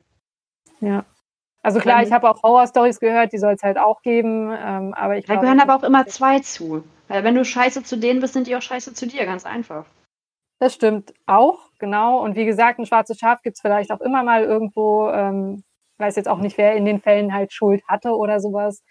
Ja. Also klar, ich habe auch Horror-Stories gehört, die soll es halt auch geben, ähm, aber ich Da glaube, gehören aber auch immer zwei zu. Weil wenn du scheiße zu denen bist, sind die auch scheiße zu dir, ganz einfach. Das stimmt auch, genau. Und wie gesagt, ein schwarzes Schaf gibt es vielleicht auch immer mal irgendwo. Ähm, weiß jetzt auch nicht, wer in den Fällen halt Schuld hatte oder sowas.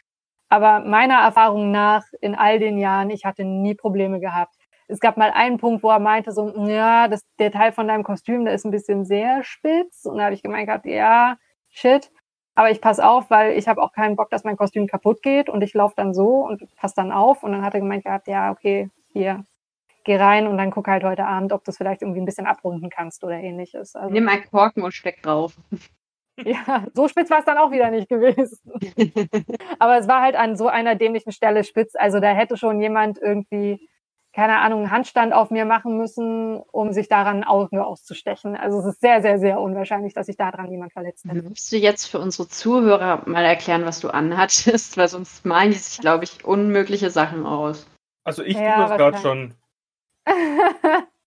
Aber meiner Erfahrung nach in all den Jahren, ich hatte nie Probleme gehabt. Es gab mal einen Punkt, wo er meinte, so, ja, das, der Teil von deinem Kostüm, der ist ein bisschen sehr spitz. Und da habe ich gemeint ja, shit. Aber ich pass auf, weil ich habe auch keinen Bock, dass mein Kostüm kaputt geht und ich laufe dann so und pass dann auf. Und dann hat er gemeint gehabt, ja, okay, hier, geh rein und dann guck halt heute Abend, ob du es vielleicht irgendwie ein bisschen abrunden kannst oder ähnliches. Also, Nimm einen Korken und steck drauf. Ja, so spitz war es dann auch wieder nicht gewesen. *laughs* Aber es war halt an so einer dämlichen Stelle spitz. Also da hätte schon jemand irgendwie, keine Ahnung, einen Handstand auf mir machen müssen, um sich daran ein Auge auszustechen. Also es ist sehr, sehr, sehr unwahrscheinlich, dass sich daran jemand verletzt hätte. Willst du jetzt für unsere Zuhörer mal erklären, was du anhattest? Weil sonst malen die sich, glaube ich, unmögliche Sachen aus. Also ich Ja, tue das gerade schon. *laughs*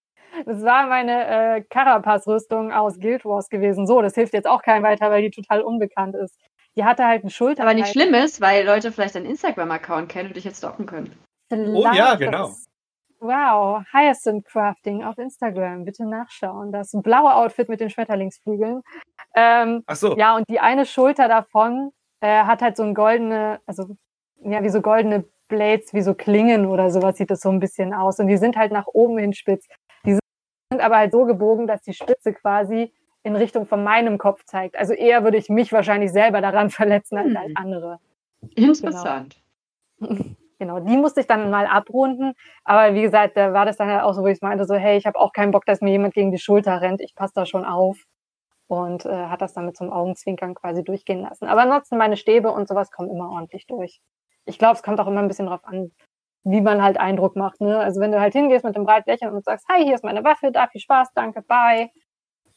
das war meine äh, Carapace-Rüstung aus Guild Wars gewesen. So, das hilft jetzt auch keinem weiter, weil die total unbekannt ist. Die hatte halt eine Schulter. Aber nicht schlimm ist, weil Leute vielleicht deinen Instagram-Account kennen und dich jetzt stalken können. Oh ja, genau. Wow, Hyacinth Crafting auf Instagram. Bitte nachschauen. Das blaue Outfit mit den Schmetterlingsflügeln. Ähm, Ach so. ja, und die eine Schulter davon äh, hat halt so ein goldene, also ja, wie so goldene Blades, wie so Klingen oder sowas sieht das so ein bisschen aus. Und die sind halt nach oben hin spitz. Aber halt so gebogen, dass die Spitze quasi in Richtung von meinem Kopf zeigt. Also eher würde ich mich wahrscheinlich selber daran verletzen als, Hm. als andere. Interessant. *laughs* Genau, die musste ich dann mal abrunden. Aber wie gesagt, da war das dann halt auch so, wo ich meinte, so, hey, ich habe auch keinen Bock, dass mir jemand gegen die Schulter rennt. Ich passe da schon auf. Und äh, hat das dann mit so einem Augenzwinkern quasi durchgehen lassen. Aber ansonsten meine Stäbe und sowas kommen immer ordentlich durch. Ich glaube, es kommt auch immer ein bisschen drauf an, wie man halt Eindruck macht. Ne? Also wenn du halt hingehst mit dem breiten Lächeln und sagst, hi, hier ist meine Waffe, da viel Spaß, danke, bye.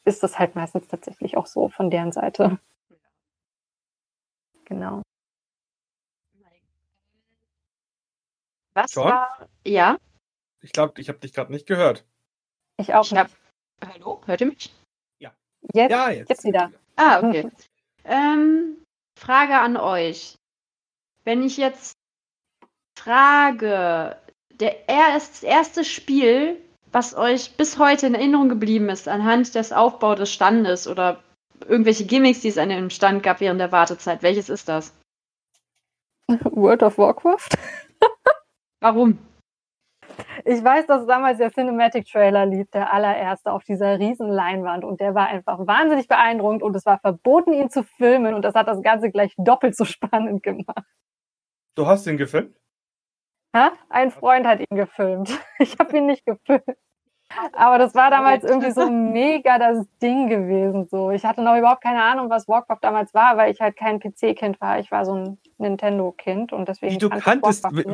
ist das halt meistens tatsächlich auch so von deren Seite. Genau. Was John? war. Ja? Ich glaube, ich habe dich gerade nicht gehört. Ich auch. Ich hab... Hallo, hört ihr mich? Ja. Jetzt, ja, jetzt. jetzt wieder. Ah, okay. ähm, Frage an euch. Wenn ich jetzt frage, der, das erste Spiel, was euch bis heute in Erinnerung geblieben ist, anhand des Aufbaus des Standes oder irgendwelche Gimmicks, die es an dem Stand gab während der Wartezeit, welches ist das? *laughs* World of Warcraft? *laughs* Warum? Ich weiß, dass damals der Cinematic Trailer lief, der allererste auf dieser riesen Leinwand und der war einfach wahnsinnig beeindruckend und es war verboten, ihn zu filmen und das hat das Ganze gleich doppelt so spannend gemacht. Du hast ihn gefilmt? Ha? Ein Freund hat ihn gefilmt. *laughs* Ich habe ihn nicht gefilmt. Aber das war damals irgendwie so mega das Ding gewesen. So, ich hatte noch überhaupt keine Ahnung, was Warcraft damals war, weil ich halt kein PC-Kind war. Ich war so ein Nintendo-Kind und deswegen. Wie du kanntest. Nicht.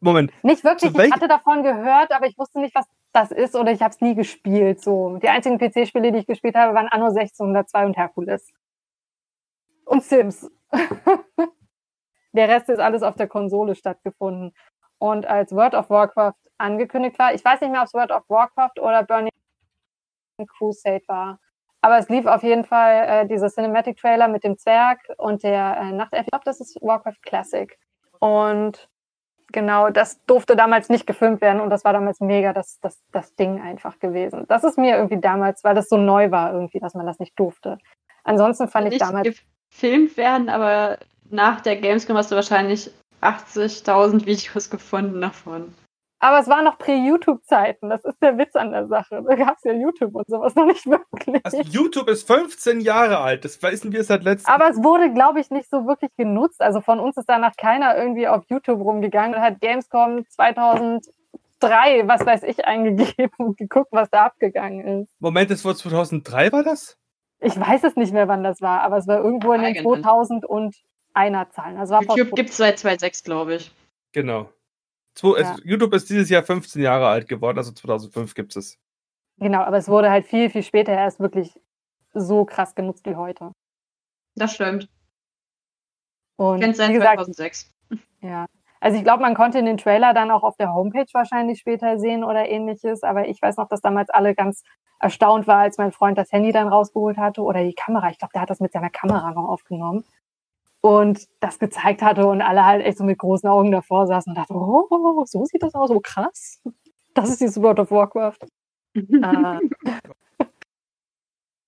Moment. Nicht wirklich. Ich hatte davon gehört, aber ich wusste nicht, was das ist oder ich habe es nie gespielt. So, die einzigen PC-Spiele, die ich gespielt habe, waren Anno 1602 und Herkules und Sims. *laughs* Der Rest ist alles auf der Konsole stattgefunden. Und als World of Warcraft angekündigt war, ich weiß nicht mehr, ob es World of Warcraft oder Burning Crusade war, aber es lief auf jeden Fall äh, dieser Cinematic Trailer mit dem Zwerg und der äh, Nachtelf. Ich glaube, das ist Warcraft Classic. Und genau, das durfte damals nicht gefilmt werden und das war damals mega das, das, das Ding einfach gewesen. Das ist mir irgendwie damals, weil das so neu war irgendwie, dass man das nicht durfte. Ansonsten fand nicht ich damals. gefilmt werden, aber nach der Gamescom hast du wahrscheinlich 80.000 Videos gefunden davon. Aber es war noch prä-YouTube-Zeiten. Das ist der Witz an der Sache. Da gab es ja YouTube und sowas noch nicht wirklich. Also YouTube ist 15 Jahre alt. Das wissen wir seit letztem Aber es wurde, glaube ich, nicht so wirklich genutzt. Also von uns ist danach keiner irgendwie auf YouTube rumgegangen und hat Gamescom 2003, was weiß ich, eingegeben und geguckt, was da abgegangen ist. Moment, das war 2003, war das? Ich weiß es nicht mehr, wann das war, aber es war irgendwo in den 2000 und einer Zahlen. Also YouTube gibt es seit 2006, glaube ich. Genau. Zwei, ja. YouTube ist dieses Jahr 15 Jahre alt geworden, also 2005 gibt es. Genau, aber es wurde halt viel, viel später erst wirklich so krass genutzt wie heute. Das stimmt. Und Kennt seit 2006. *laughs* Ja. Also ich glaube, man konnte in den Trailer dann auch auf der Homepage wahrscheinlich später sehen oder ähnliches, aber ich weiß noch, dass damals alle ganz erstaunt war, als mein Freund das Handy dann rausgeholt hatte oder die Kamera. Ich glaube, der hat das mit seiner Kamera noch aufgenommen und das gezeigt hatte und alle halt echt so mit großen Augen davor saßen und dachten, oh, so sieht das aus, so krass. Das ist dieses World of Warcraft. äh. *laughs*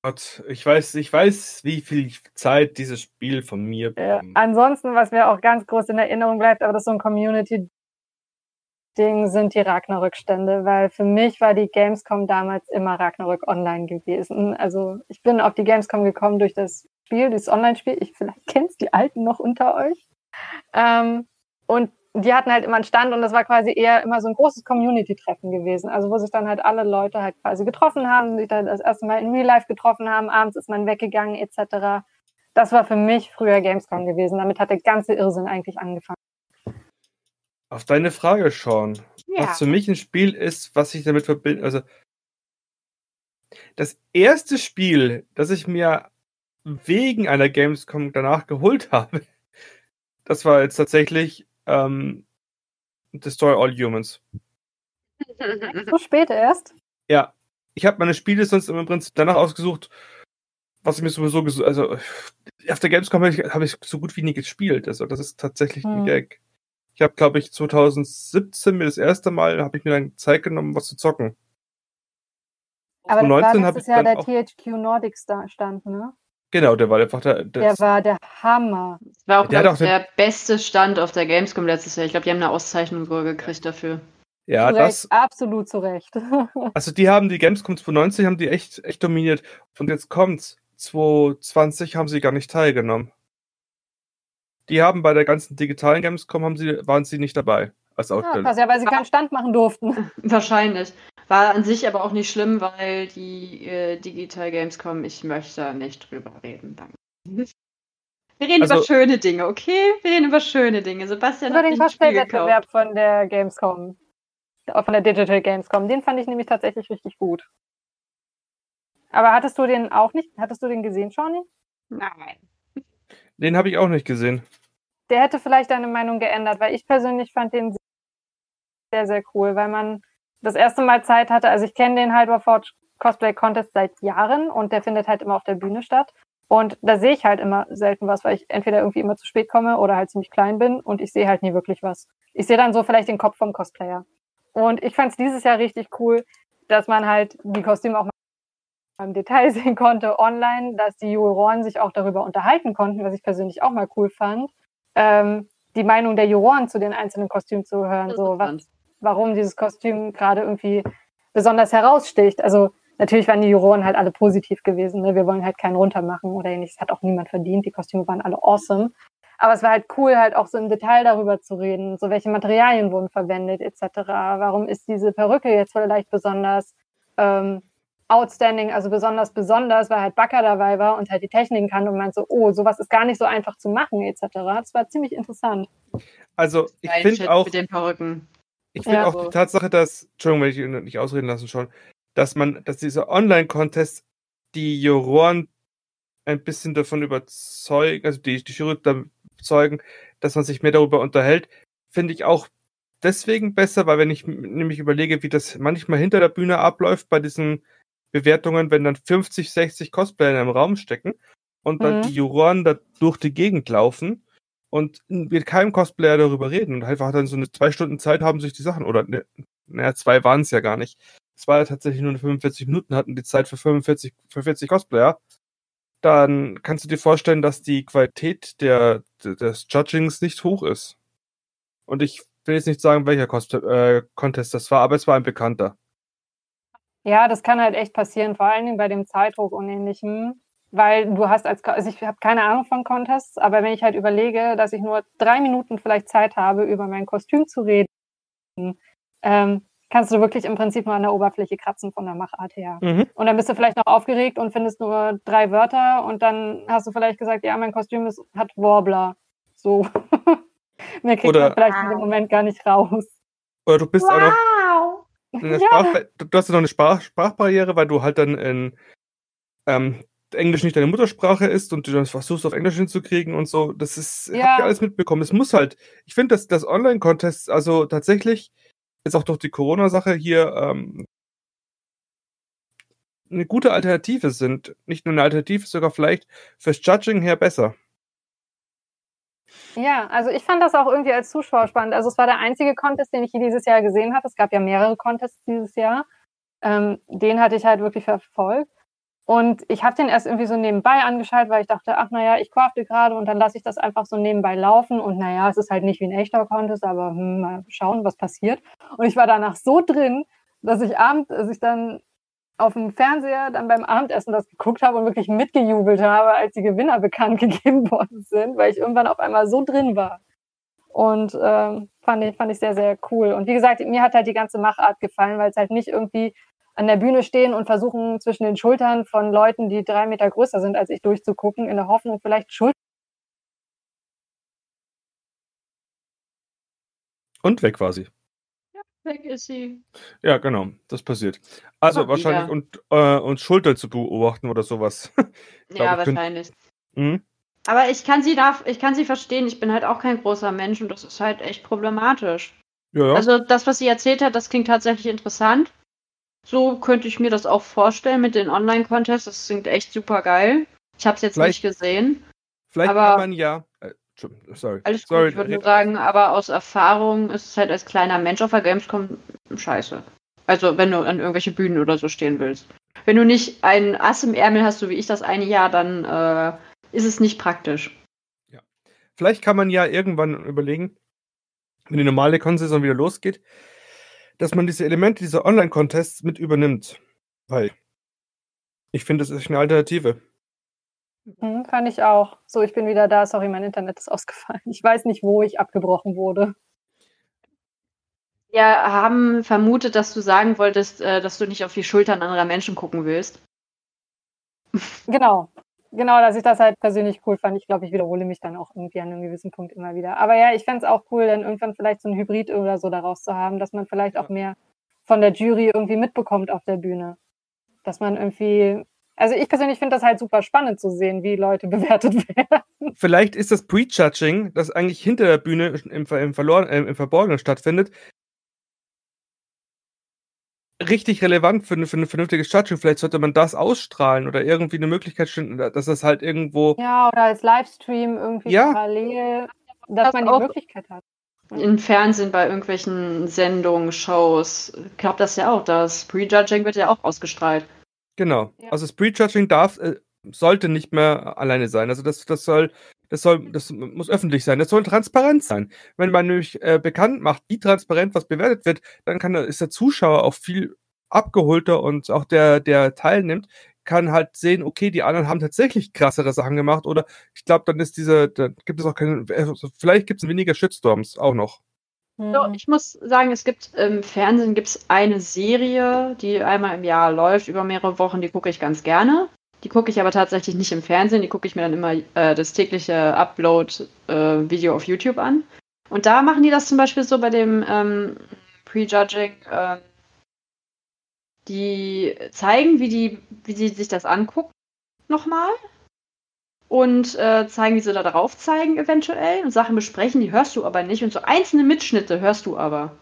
Gott, ich weiß, ich weiß, wie viel Zeit dieses Spiel von mir ja. Ansonsten, was mir auch ganz groß in Erinnerung bleibt, aber das ist so ein Community Ding sind die Ragnarök-Stände, weil für mich war die Gamescom damals immer Ragnarök online gewesen. Also ich bin auf die Gamescom gekommen durch das Spiel, dieses Online-Spiel. Ich vielleicht kennst die Alten noch unter euch. Ähm, und die hatten halt immer einen Stand und das war quasi eher immer so ein großes Community-Treffen gewesen. Also wo sich dann halt alle Leute halt quasi getroffen haben, sich dann das erste Mal in Real Life getroffen haben, abends ist man weggegangen etc. Das war für mich früher Gamescom gewesen. Damit hat der ganze Irrsinn eigentlich angefangen. Auf deine Frage, Sean. Ja. Was für mich ein Spiel ist, was ich damit verbinde. Also, das erste Spiel, das ich mir wegen einer Gamescom danach geholt *laughs* habe, das war jetzt tatsächlich ähm, Destroy All Humans. *laughs* So spät erst? Ja. Ich habe meine Spiele sonst im Prinzip danach ausgesucht, was ich mir sowieso gesucht Also, auf der Gamescom habe ich, hab ich, so gut wie nie gespielt. Also, das ist tatsächlich hm. ein Gag. Ich habe, glaube ich, 2017 mir das erste Mal, habe ich mir dann Zeit genommen, was zu zocken. Aber 2019 das war ja der THQ Nordic stand, ne? Genau, der war einfach der. Der war der Hammer. Das war auch, der, glaub, der beste Stand auf der Gamescom letztes Jahr. Ich glaube, die haben eine Auszeichnung sogar gekriegt dafür. Ja, zu das. Recht, absolut zu Recht. *laughs* also, die haben die Gamescom 2019 haben die echt, echt dominiert. Und jetzt kommt's. 2020 haben sie gar nicht teilgenommen. Die haben bei der ganzen digitalen Gamescom haben sie, waren sie nicht dabei als Aussteller. Ja, ja, weil sie keinen Stand machen durften. *laughs* Wahrscheinlich. War an sich aber auch nicht schlimm, weil die äh, Digital Gamescom, ich möchte nicht drüber reden. Danke. Wir reden also, über schöne Dinge, okay? Wir reden über schöne Dinge. Sebastian über den Cosplay-Wettbewerb von der Gamescom. Von der Digital Gamescom. Den fand ich nämlich tatsächlich richtig gut. Aber hattest du den auch nicht? Hattest du den gesehen, Shawnee? Nein. Den habe ich auch nicht gesehen. Der hätte vielleicht deine Meinung geändert, weil ich persönlich fand den sehr, sehr cool, weil man das erste Mal Zeit hatte. Also ich kenne den Hyperforge Cosplay Contest seit Jahren und der findet halt immer auf der Bühne statt. Und da sehe ich halt immer selten was, weil ich entweder irgendwie immer zu spät komme oder halt ziemlich klein bin und ich sehe halt nie wirklich was. Ich sehe dann so vielleicht den Kopf vom Cosplayer. Und ich fand es dieses Jahr richtig cool, dass man halt die Kostüme auch mal im Detail *laughs* sehen konnte online, dass die Juroren sich auch darüber unterhalten konnten, was ich persönlich auch mal cool fand. Ähm, die Meinung der Juroren zu den einzelnen Kostümen zu hören, so was, warum dieses Kostüm gerade irgendwie besonders heraussticht. Also natürlich waren die Juroren halt alle positiv gewesen. Ne? Wir wollen halt keinen runtermachen oder ähnliches. Hat auch niemand verdient. Die Kostüme waren alle awesome. Aber es war halt cool, halt auch so im Detail darüber zu reden. So welche Materialien wurden verwendet, etc. Warum ist diese Perücke jetzt vielleicht besonders ähm, outstanding, also besonders besonders, weil halt Backer dabei war und halt die Techniken kann und meint so, oh, sowas ist gar nicht so einfach zu machen, etc. Das war ziemlich interessant. Also ich finde auch. Mit den Perücken. Ich finde ja, auch so. die Tatsache, dass, Entschuldigung, wenn ich ihn nicht ausreden lassen schon, dass man, dass diese Online-Contests die Juroren ein bisschen davon überzeugen, also die, die Jury überzeugen, dass man sich mehr darüber unterhält, finde ich auch deswegen besser, weil wenn ich nämlich überlege, wie das manchmal hinter der Bühne abläuft bei diesen Bewertungen, wenn dann 50, 60 Cosplayer in einem Raum stecken und dann mhm. die Juroren da durch die Gegend laufen und mit keinem Cosplayer darüber reden und einfach dann so eine zwei Stunden Zeit haben, sich die Sachen, oder ne, naja, zwei waren es ja gar nicht. Es war ja tatsächlich nur 45 Minuten, hatten die Zeit für 45, für 40 Cosplayer. Dann kannst du dir vorstellen, dass die Qualität der, des Judgings nicht hoch ist. Und ich will jetzt nicht sagen, welcher Cost äh, Contest das war, aber es war ein bekannter. Ja, das kann halt echt passieren, vor allen Dingen bei dem Zeitdruck und ähnlichem. Weil du hast als, also ich habe keine Ahnung von Contests, aber wenn ich halt überlege, dass ich nur drei Minuten vielleicht Zeit habe, über mein Kostüm zu reden, ähm, kannst du wirklich im Prinzip nur an der Oberfläche kratzen von der Machart her. Mhm. Und dann bist du vielleicht noch aufgeregt und findest nur drei Wörter und dann hast du vielleicht gesagt, ja, mein Kostüm ist, hat Warbler. So. *laughs* Mehr kriegt Oder, man vielleicht in dem Moment gar nicht raus. Oder du bist wow. auch noch *laughs* ja. du hast ja noch eine Sprach Sprachbarriere, weil du halt dann in ähm, Englisch nicht deine Muttersprache ist und du dann versuchst auf Englisch hinzukriegen und so. Das ist, ja. habt ihr alles mitbekommen. Es muss halt, ich finde, dass das Online-Contest, also tatsächlich, jetzt auch durch die Corona-Sache hier, ähm, eine gute Alternative sind. Nicht nur eine Alternative, sogar vielleicht fürs Judging her besser. Ja, also ich fand das auch irgendwie als Zuschauer spannend. Also es war der einzige Contest, den ich dieses Jahr gesehen habe. Es gab ja mehrere Contests dieses Jahr. Ähm, den hatte ich halt wirklich verfolgt. Und ich habe den erst irgendwie so nebenbei angeschaut, weil ich dachte, ach naja, ich crafte gerade und dann lasse ich das einfach so nebenbei laufen. Und naja, es ist halt nicht wie ein echter Contest, aber hm, mal schauen, was passiert. Und ich war danach so drin, dass ich abends, als ich dann auf dem Fernseher dann beim Abendessen das geguckt habe und wirklich mitgejubelt habe, als die Gewinner bekannt *laughs* gegeben worden sind, weil ich irgendwann auf einmal so drin war. Und ähm, fand, ich, fand ich sehr, sehr cool. Und wie gesagt, mir hat halt die ganze Machart gefallen, weil es halt nicht irgendwie an der Bühne stehen und versuchen zwischen den Schultern von Leuten, die drei Meter größer sind als ich, durchzugucken, in der Hoffnung, vielleicht Schultern. Und weg sie. Weg ist sie. Ja, genau, das passiert. Also Kommt wahrscheinlich und, äh, und Schulter zu beobachten oder sowas. *laughs* ja, wahrscheinlich. Mhm. Aber ich kann sie da, ich kann sie verstehen. Ich bin halt auch kein großer Mensch und das ist halt echt problematisch. Ja, ja. Also das, was sie erzählt hat, das klingt tatsächlich interessant. So könnte ich mir das auch vorstellen mit den Online-Contests. Das klingt echt super geil. Ich habe es jetzt vielleicht, nicht gesehen. Vielleicht aber kann man ja, äh, Sorry. Alles gut, Sorry, ich würde nur sagen, aber aus Erfahrung ist es halt als kleiner Mensch auf der Gamescom scheiße. Also, wenn du an irgendwelche Bühnen oder so stehen willst. Wenn du nicht ein Ass im Ärmel hast, so wie ich das eine Jahr, dann äh, ist es nicht praktisch. Ja. Vielleicht kann man ja irgendwann überlegen, wenn die normale Con-Saison wieder losgeht, dass man diese Elemente dieser Online-Contests mit übernimmt. Weil ich finde, das ist eine Alternative. Mhm, fand ich auch. So, ich bin wieder da. Sorry, mein Internet ist ausgefallen. Ich weiß nicht, wo ich abgebrochen wurde. Wir haben vermutet, dass du sagen wolltest, äh, dass du nicht auf die Schultern anderer Menschen gucken willst. Genau. Genau, dass ich das halt persönlich cool fand. Ich glaube, ich wiederhole mich dann auch irgendwie an einem gewissen Punkt immer wieder. Aber ja, ich fände es auch cool, dann irgendwann vielleicht so ein Hybrid oder so daraus zu haben, dass man vielleicht auch mehr von der Jury irgendwie mitbekommt auf der Bühne. Dass man irgendwie Also ich persönlich finde das halt super spannend zu sehen, wie Leute *laughs* bewertet werden. Vielleicht ist das Prejudging, das eigentlich hinter der Bühne im, im, Verloren, äh, im Verborgenen stattfindet, richtig relevant für, für ein vernünftiges Judging. Vielleicht sollte man das ausstrahlen oder irgendwie eine Möglichkeit finden, dass das halt irgendwo. Ja, oder als Livestream irgendwie ja. parallel, dass das man die Möglichkeit hat. Im Fernsehen bei irgendwelchen Sendungen, Shows, klappt das ja auch. Das Prejudging wird ja auch ausgestrahlt. Genau. Ja. Also das Prejudging darf, äh, sollte nicht mehr alleine sein. Also das, das soll, das soll, das muss öffentlich sein. Das soll transparent sein. Wenn man nämlich äh, bekannt macht, wie transparent was bewertet wird, dann kann, ist der Zuschauer auch viel abgeholter und auch der, der teilnimmt, kann halt sehen, okay, die anderen haben tatsächlich krassere Sachen gemacht oder ich glaube, dann ist diese, da gibt es auch keine, also vielleicht gibt es weniger Shitstorms auch noch. So, ich muss sagen, es gibt im Fernsehen gibt's eine Serie, die einmal im Jahr läuft, über mehrere Wochen, die gucke ich ganz gerne. Die gucke ich aber tatsächlich nicht im Fernsehen, die gucke ich mir dann immer äh, das tägliche Upload-Video äh, auf YouTube an. Und da machen die das zum Beispiel so bei dem ähm, Prejudging. Äh, die zeigen, wie die, wie die sich das angucken, nochmal. Und äh, zeigen, wie sie da drauf zeigen, eventuell. Und Sachen besprechen, die hörst du aber nicht. Und so einzelne Mitschnitte hörst du aber.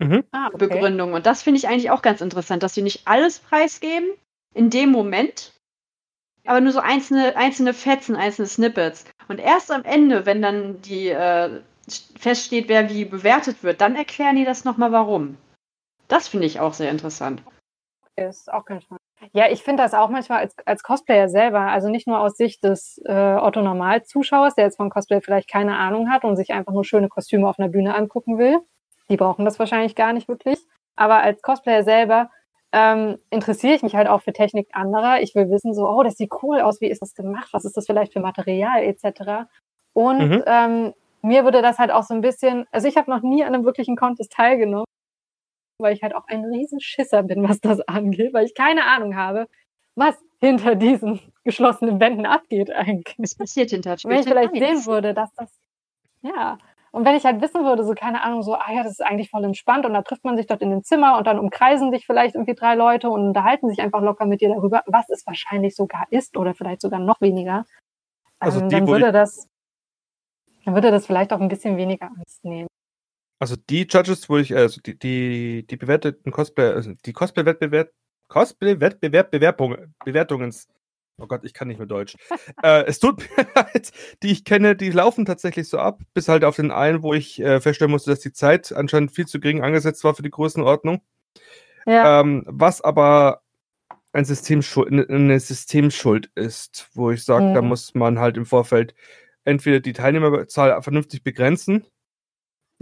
Mhm. Ah, okay. Begründung. Und das finde ich eigentlich auch ganz interessant, dass sie nicht alles preisgeben in dem Moment, aber nur so einzelne, einzelne Fetzen, einzelne Snippets. Und erst am Ende, wenn dann die äh, feststeht, wer wie bewertet wird, dann erklären die das nochmal warum. Das finde ich auch sehr interessant. Ist auch ganz spannend. Ja, ich finde das auch manchmal als, als Cosplayer selber, also nicht nur aus Sicht des äh, Otto-Normal-Zuschauers, der jetzt von Cosplay vielleicht keine Ahnung hat und sich einfach nur schöne Kostüme auf einer Bühne angucken will. Die brauchen das wahrscheinlich gar nicht wirklich. Aber als Cosplayer selber ähm, interessiere ich mich halt auch für Technik anderer. Ich will wissen, so, oh, das sieht cool aus, wie ist das gemacht, was ist das vielleicht für Material etc. Und mhm. ähm, mir würde das halt auch so ein bisschen, also ich habe noch nie an einem wirklichen Contest teilgenommen, weil ich halt auch ein Riesenschisser bin, was das *laughs* angeht, weil ich keine Ahnung habe, was hinter diesen geschlossenen Wänden abgeht eigentlich. Was passiert hinter Wenn ich vielleicht sehen würde, dass das, ja, und wenn ich halt wissen würde, so keine Ahnung, so, ah ja, das ist eigentlich voll entspannt und da trifft man sich dort in dem Zimmer und dann umkreisen sich vielleicht irgendwie drei Leute und unterhalten sich einfach locker mit dir darüber, was es wahrscheinlich sogar ist oder vielleicht sogar noch weniger. Also ähm, die, dann würde das, dann würde das vielleicht auch ein bisschen weniger Angst nehmen. Also die Judges, wo ich, also die, die, die bewerteten Cosplay, also die Cosplay-Wettbewerb, Cosplay-Wettbewerb, Bewertungens, Oh Gott, ich kann nicht mehr Deutsch. *laughs* äh, es tut mir *laughs* leid, die ich kenne, die laufen tatsächlich so ab, bis halt auf den einen, wo ich äh, feststellen musste, dass die Zeit anscheinend viel zu gering angesetzt war für die Größenordnung. Ja. Ähm, was aber ein Systemschuld, eine Systemschuld ist, wo ich sage, mhm. da muss man halt im Vorfeld entweder die Teilnehmerzahl vernünftig begrenzen,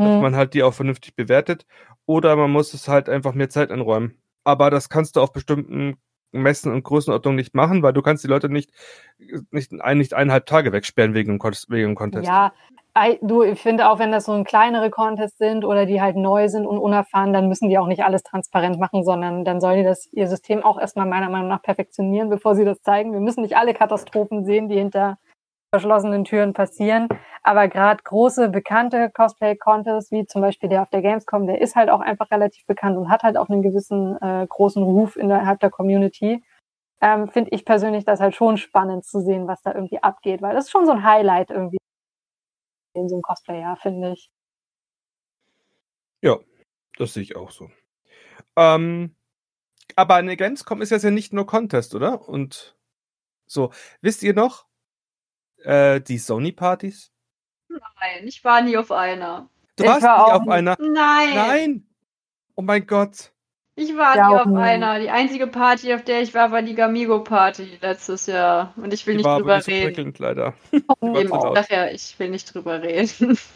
mhm. dass man halt die auch vernünftig bewertet, oder man muss es halt einfach mehr Zeit einräumen. Aber das kannst du auf bestimmten Messen und Größenordnung nicht machen, weil du kannst die Leute nicht, nicht, ein, nicht eineinhalb Tage wegsperren wegen dem, wegen dem Contest. Ja, du, ich finde auch, wenn das so ein kleinere Contests sind oder die halt neu sind und unerfahren, dann müssen die auch nicht alles transparent machen, sondern dann sollen die das, ihr System auch erstmal meiner Meinung nach perfektionieren, bevor sie das zeigen. Wir müssen nicht alle Katastrophen sehen, die hinter verschlossenen Türen passieren. Aber gerade große, bekannte Cosplay-Contests, wie zum Beispiel der auf der Gamescom, der ist halt auch einfach relativ bekannt und hat halt auch einen gewissen äh, großen Ruf innerhalb der Community. Ähm, Finde ich persönlich das halt schon spannend zu sehen, was da irgendwie abgeht, weil das ist schon so ein Highlight irgendwie in so einem Cosplay-Jahr, finde ich. Ja, das sehe ich auch so. Ähm, aber eine Gamescom ist ja nicht nur Contest, oder? Und so, wisst ihr noch, äh, die Sony-Partys? Nein, ich war nie auf einer. Du ich warst war nie auf einer? Nein. Nein. Oh mein Gott. Ich war ja, nie auf nie. einer. Die einzige Party, auf der ich war, war die Gamigo-Party letztes Jahr. Und ich will die nicht war drüber nicht reden. So leider. *laughs* Eben, nachher, ich will nicht drüber reden. *laughs*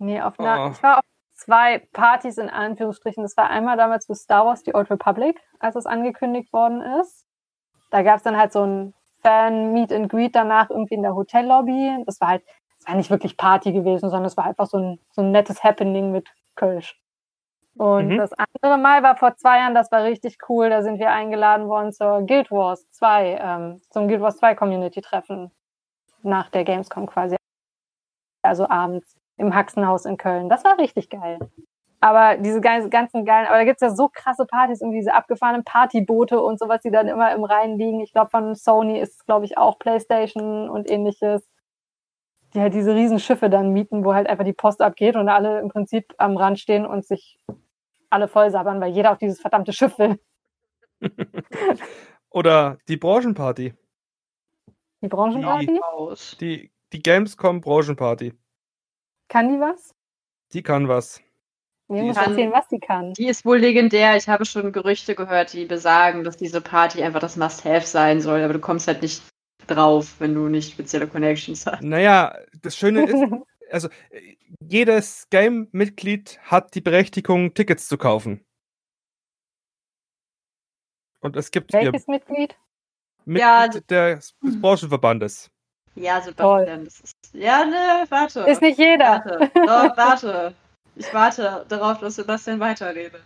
Nee, auf einer, oh. ich war auf zwei Partys in Anführungsstrichen. Das war einmal damals für Star Wars, die Old Republic, als es angekündigt worden ist. Da gab es dann halt so ein Fan-Meet and Greet danach irgendwie in der Hotellobby. Das war halt, das war nicht wirklich Party gewesen, sondern es war einfach so ein, so ein nettes Happening mit Kölsch. Und mhm. das andere Mal war vor zwei Jahren, das war richtig cool. Da sind wir eingeladen worden zur Guild Wars 2, ähm, zum Guild Wars 2 Community-Treffen nach der Gamescom quasi. Also abends im Haxenhaus in Köln. Das war richtig geil. Aber diese ganzen geilen, aber da gibt es ja so krasse Partys, irgendwie diese abgefahrenen Partyboote und sowas, die dann immer im Rhein liegen. Ich glaube, von Sony ist, glaube ich, auch PlayStation und ähnliches. Die halt diese riesen Schiffe dann mieten, wo halt einfach die Post abgeht und alle im Prinzip am Rand stehen und sich alle voll sabbern, weil jeder auf dieses verdammte Schiff will. *laughs* Oder die Branchenparty. Die Branchenparty? Die, die, die Gamescom Branchenparty. Kann die was? Die kann was. Mir muss erzählen, was die kann. Die ist wohl legendär. Ich habe schon Gerüchte gehört, die besagen, dass diese Party einfach das Must-Have sein soll, aber du kommst halt nicht drauf, wenn du nicht spezielle Connections hast. Naja, das Schöne ist, *laughs* also jedes Game-Mitglied hat die Berechtigung, Tickets zu kaufen. Und es gibt Welches Mitglied? Mitglied ja, des Branchenverbandes. Ja, Sebastian, das ist. Ja, ne, warte. Ist nicht jeder. Warte, oh, warte. *laughs* Ich warte darauf, dass Sebastian weiterredet.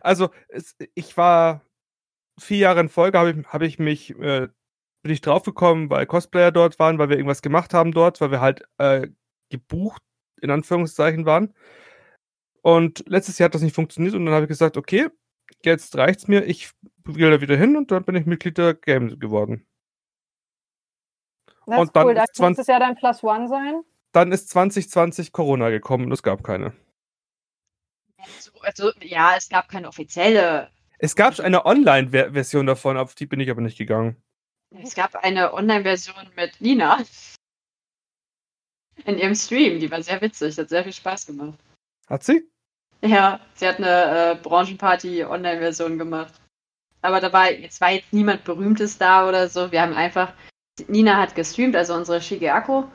Also, es, ich war vier Jahre in Folge, habe ich, hab ich mich, äh, bin ich draufgekommen, weil Cosplayer dort waren, weil wir irgendwas gemacht haben dort, weil wir halt äh, gebucht, in Anführungszeichen, waren. Und letztes Jahr hat das nicht funktioniert und dann habe ich gesagt, okay, jetzt reicht's mir, ich will da wieder hin und dann bin ich Mitglied der Game geworden. Das und ist dann cool, da muss es ja dann Plus One sein dann ist 2020 Corona gekommen und es gab keine. Also, also ja, es gab keine offizielle. Es gab eine Online-Version davon, auf die bin ich aber nicht gegangen. Es gab eine Online-Version mit Nina in ihrem Stream, die war sehr witzig, hat sehr viel Spaß gemacht. Hat sie? Ja, sie hat eine äh, Branchenparty-Online-Version gemacht. Aber da war, jetzt war jetzt niemand Berühmtes da oder so. Wir haben einfach, Nina hat gestreamt, also unsere Shigeako.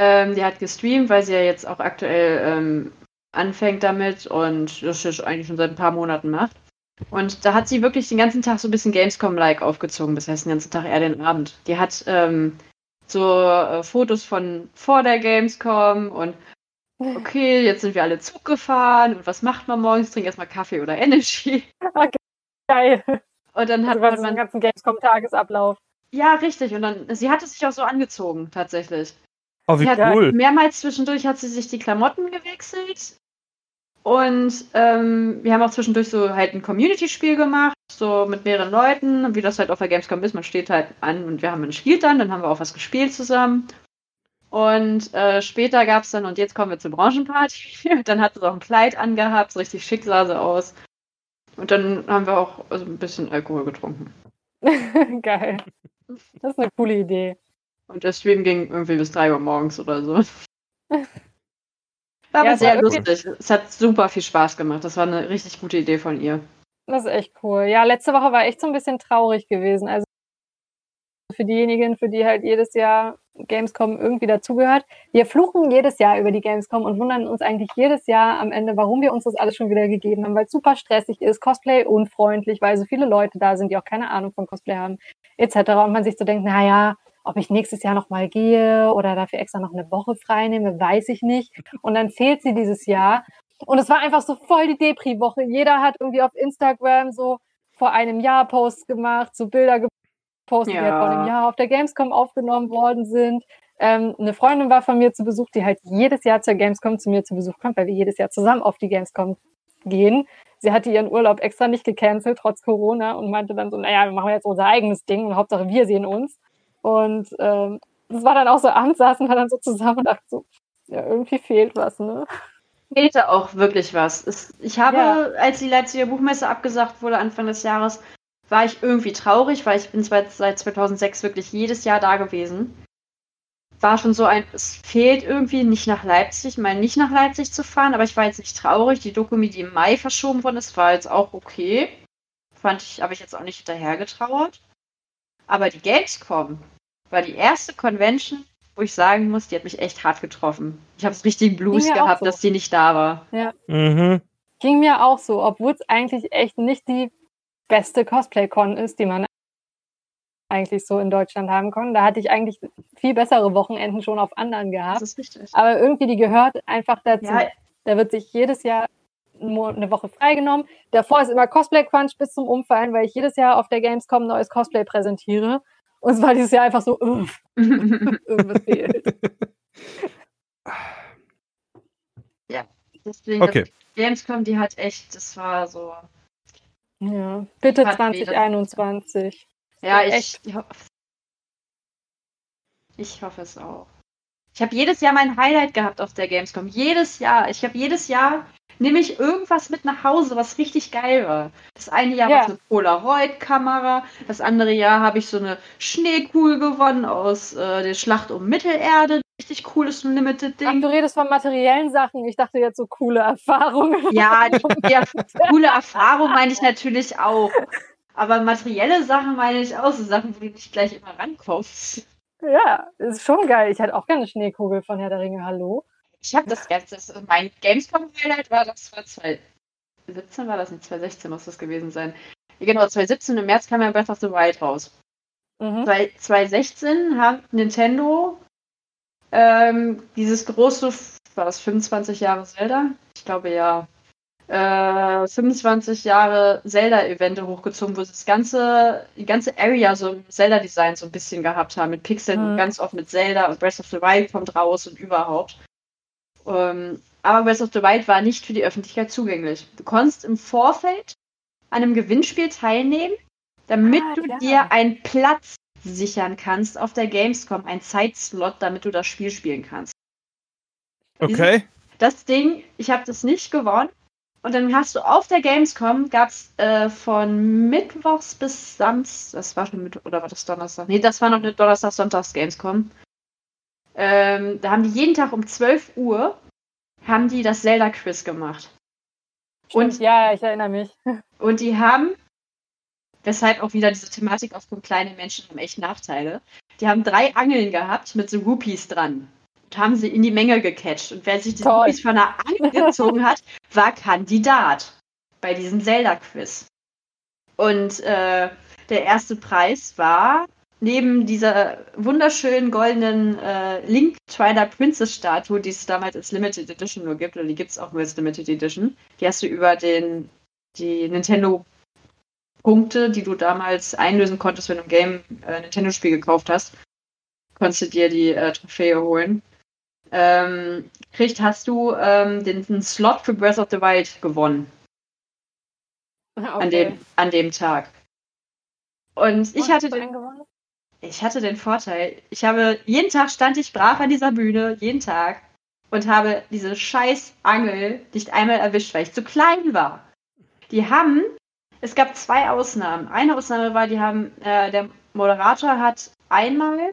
Ähm, die hat gestreamt, weil sie ja jetzt auch aktuell ähm, anfängt damit und das ist eigentlich schon seit ein paar Monaten macht. Und da hat sie wirklich den ganzen Tag so ein bisschen Gamescom-like aufgezogen, das heißt den ganzen Tag eher den Abend. Die hat ähm, so äh, Fotos von vor der Gamescom und okay, jetzt sind wir alle Zug gefahren und was macht man morgens? Trink erstmal Kaffee oder *laughs* Energy. Okay, geil. Und dann hat also, man den ganzen Gamescom-Tagesablauf. Ja, richtig. Und dann, sie hat es sich auch so angezogen, tatsächlich. Oh, wie sie cool. mehrmals zwischendurch hat sie sich die Klamotten gewechselt. Und ähm, wir haben auch zwischendurch so halt ein Community-Spiel gemacht, so mit mehreren Leuten, wie das halt auf der Gamescom ist. Man steht halt an und wir haben ein Spiel dann, dann haben wir auch was gespielt zusammen. Und äh, später gab es dann, und jetzt kommen wir zur Branchenparty. *laughs* dann hat sie auch ein Kleid angehabt, so richtig schick sah sie aus. Und dann haben wir auch also ein bisschen Alkohol getrunken. *laughs* Geil. Das ist eine coole Idee. Und der Stream ging irgendwie bis 3 Uhr morgens oder so. *laughs* War ja, aber sehr lustig. Es hat super viel Spaß gemacht. Das war eine richtig gute Idee von ihr. Das ist echt cool. Ja, letzte Woche war echt so ein bisschen traurig gewesen. Also für diejenigen, für die halt jedes Jahr Gamescom irgendwie dazugehört. Wir fluchen jedes Jahr über die Gamescom und wundern uns eigentlich jedes Jahr am Ende, warum wir uns das alles schon wieder gegeben haben, weil es super stressig ist, Cosplay unfreundlich, weil so viele Leute da sind, die auch keine Ahnung von Cosplay haben, etc. Und man sich so denkt, naja, ob ich nächstes Jahr nochmal gehe oder dafür extra noch eine Woche frei nehme, weiß ich nicht. Und dann fehlt sie dieses Jahr. Und es war einfach so voll die Depri-Woche. Jeder hat irgendwie auf Instagram so vor einem Jahr Posts gemacht, so Bilder gepostet, ja. die halt vor einem Jahr auf der Gamescom aufgenommen worden sind. Ähm, eine Freundin war von mir zu Besuch, die halt jedes Jahr zur Gamescom zu mir zu Besuch kommt, weil wir jedes Jahr zusammen auf die Gamescom gehen. Sie hatte ihren Urlaub extra nicht gecancelt, trotz Corona, und meinte dann so, naja, wir machen jetzt unser eigenes Ding und Hauptsache wir sehen uns. Und ähm, das war dann auch so, abends saßen wir dann so zusammen und dachten so, ja, irgendwie fehlt was, ne? Fehlte auch wirklich was. Es, ich habe, ja. als die Leipziger Buchmesse abgesagt wurde Anfang des Jahres, war ich irgendwie traurig, weil ich bin seit 2006 wirklich jedes Jahr da gewesen. War schon so ein, es fehlt irgendwie nicht nach Leipzig, mal nicht nach Leipzig zu fahren, aber ich war jetzt nicht traurig. Die Dokumi, die im Mai verschoben worden ist, war jetzt auch okay. Fand ich, habe ich jetzt auch nicht hinterhergetrauert. Aber die Gamescom war die erste Convention, wo ich sagen muss, die hat mich echt hart getroffen. Ich habe es richtig Blues gehabt, so. dass die nicht da war. Ja. Mhm. Ging mir auch so, obwohl es eigentlich echt nicht die beste Cosplay-Con ist, die man eigentlich so in Deutschland haben kann. Da hatte ich eigentlich viel bessere Wochenenden schon auf anderen gehabt. Das ist richtig. Aber irgendwie, die gehört einfach dazu. Ja. Da wird sich jedes Jahr eine Woche freigenommen. Davor ist immer Cosplay Crunch bis zum Umfallen, weil ich jedes Jahr auf der Gamescom neues Cosplay präsentiere. Und es war dieses Jahr einfach so, *laughs* irgendwas fehlt. Ja. Deswegen, Okay. Gamescom, die hat echt, das war so. Ja, bitte Hat 2021. Ja, Ja, ich, ich, hoffe, ich hoffe es auch. Ich habe jedes Jahr mein Highlight gehabt auf der Gamescom. Jedes Jahr. Ich habe jedes Jahr nehme ich irgendwas mit nach Hause, was richtig geil war. Das eine Jahr Ja. war es eine Polaroid-Kamera, das andere Jahr habe ich so eine Schneekugel gewonnen aus äh, der Schlacht um Mittelerde. Richtig cooles Limited Ach, Ding. du redest von materiellen Sachen. Ich dachte jetzt so coole Erfahrungen. Ja, *laughs* die, die erf- coole Erfahrung meine ich natürlich auch. Aber materielle Sachen meine ich auch, so Sachen, wo du nicht gleich immer rankommst. Ja, ist schon geil. Ich hatte auch gerne Schneekugel von Herr der Ringe. Hallo. Ich habe das jetzt, das, mein Gamescom-Highlight war, das war 2017, war das nicht, 2016 muss das gewesen sein. Genau, 2017 im März kam ja Breath of the Wild raus. Mhm. Zwei- 2016 hat Nintendo ähm, dieses große, war das 25 Jahre Zelda? Ich glaube ja. Äh, 25 Jahre Zelda-Evente hochgezogen, wo sie das ganze, die ganze Area so im Zelda-Design so ein bisschen gehabt haben, mit Pixeln Mhm. und ganz oft mit Zelda und Breath of the Wild kommt raus und überhaupt. Ähm, aber Breath of the Wild war nicht für die Öffentlichkeit zugänglich. Du konntest im Vorfeld an einem Gewinnspiel teilnehmen, damit Ah, du klar. dir einen Platz sichern kannst auf der Gamescom, einen Zeitslot, damit du das Spiel spielen kannst. Okay. Das Ding, ich habe das nicht gewonnen. Und dann hast du auf der Gamescom, gab es äh, von Mittwochs bis Samstag, das war schon Mittwoch, oder war das Donnerstag? Nee, das war noch eine Donnerstag-Sonntags-Gamescom. Ähm, da haben die jeden Tag um 12 Uhr, haben die das Zelda-Quiz gemacht. Und Und- ja, ich erinnere mich. *laughs* Und die haben, weshalb auch wieder diese Thematik aufgrund kleine Menschen haben echt Nachteile, die haben drei Angeln gehabt mit so Rupees dran. Und haben sie in die Menge gecatcht. Und wer sich die Toll. Rupees von der Angel *laughs* gezogen hat, war Kandidat bei diesem Zelda-Quiz. Und äh, der erste Preis war neben dieser wunderschönen goldenen äh, Link Twilight Princess Statue, die es damals als Limited Edition nur gibt, oder die gibt es auch nur als Limited Edition. Die hast du über den die Nintendo Punkte, die du damals einlösen konntest, wenn du ein Game äh, Nintendo Spiel gekauft hast, konntest du dir die äh, Trophäe holen. Ähm, kriegt hast du ähm, den, den Slot für Breath of the Wild gewonnen an, dem, an dem Tag. Und ich hatte den, gewonnen? Ich hatte den Vorteil, ich habe, jeden Tag stand ich brav an dieser Bühne, jeden Tag, und habe diese scheiß Angel nicht einmal erwischt, weil ich zu klein war. Die haben, es gab zwei Ausnahmen. Eine Ausnahme war, die haben, äh, der Moderator hat einmal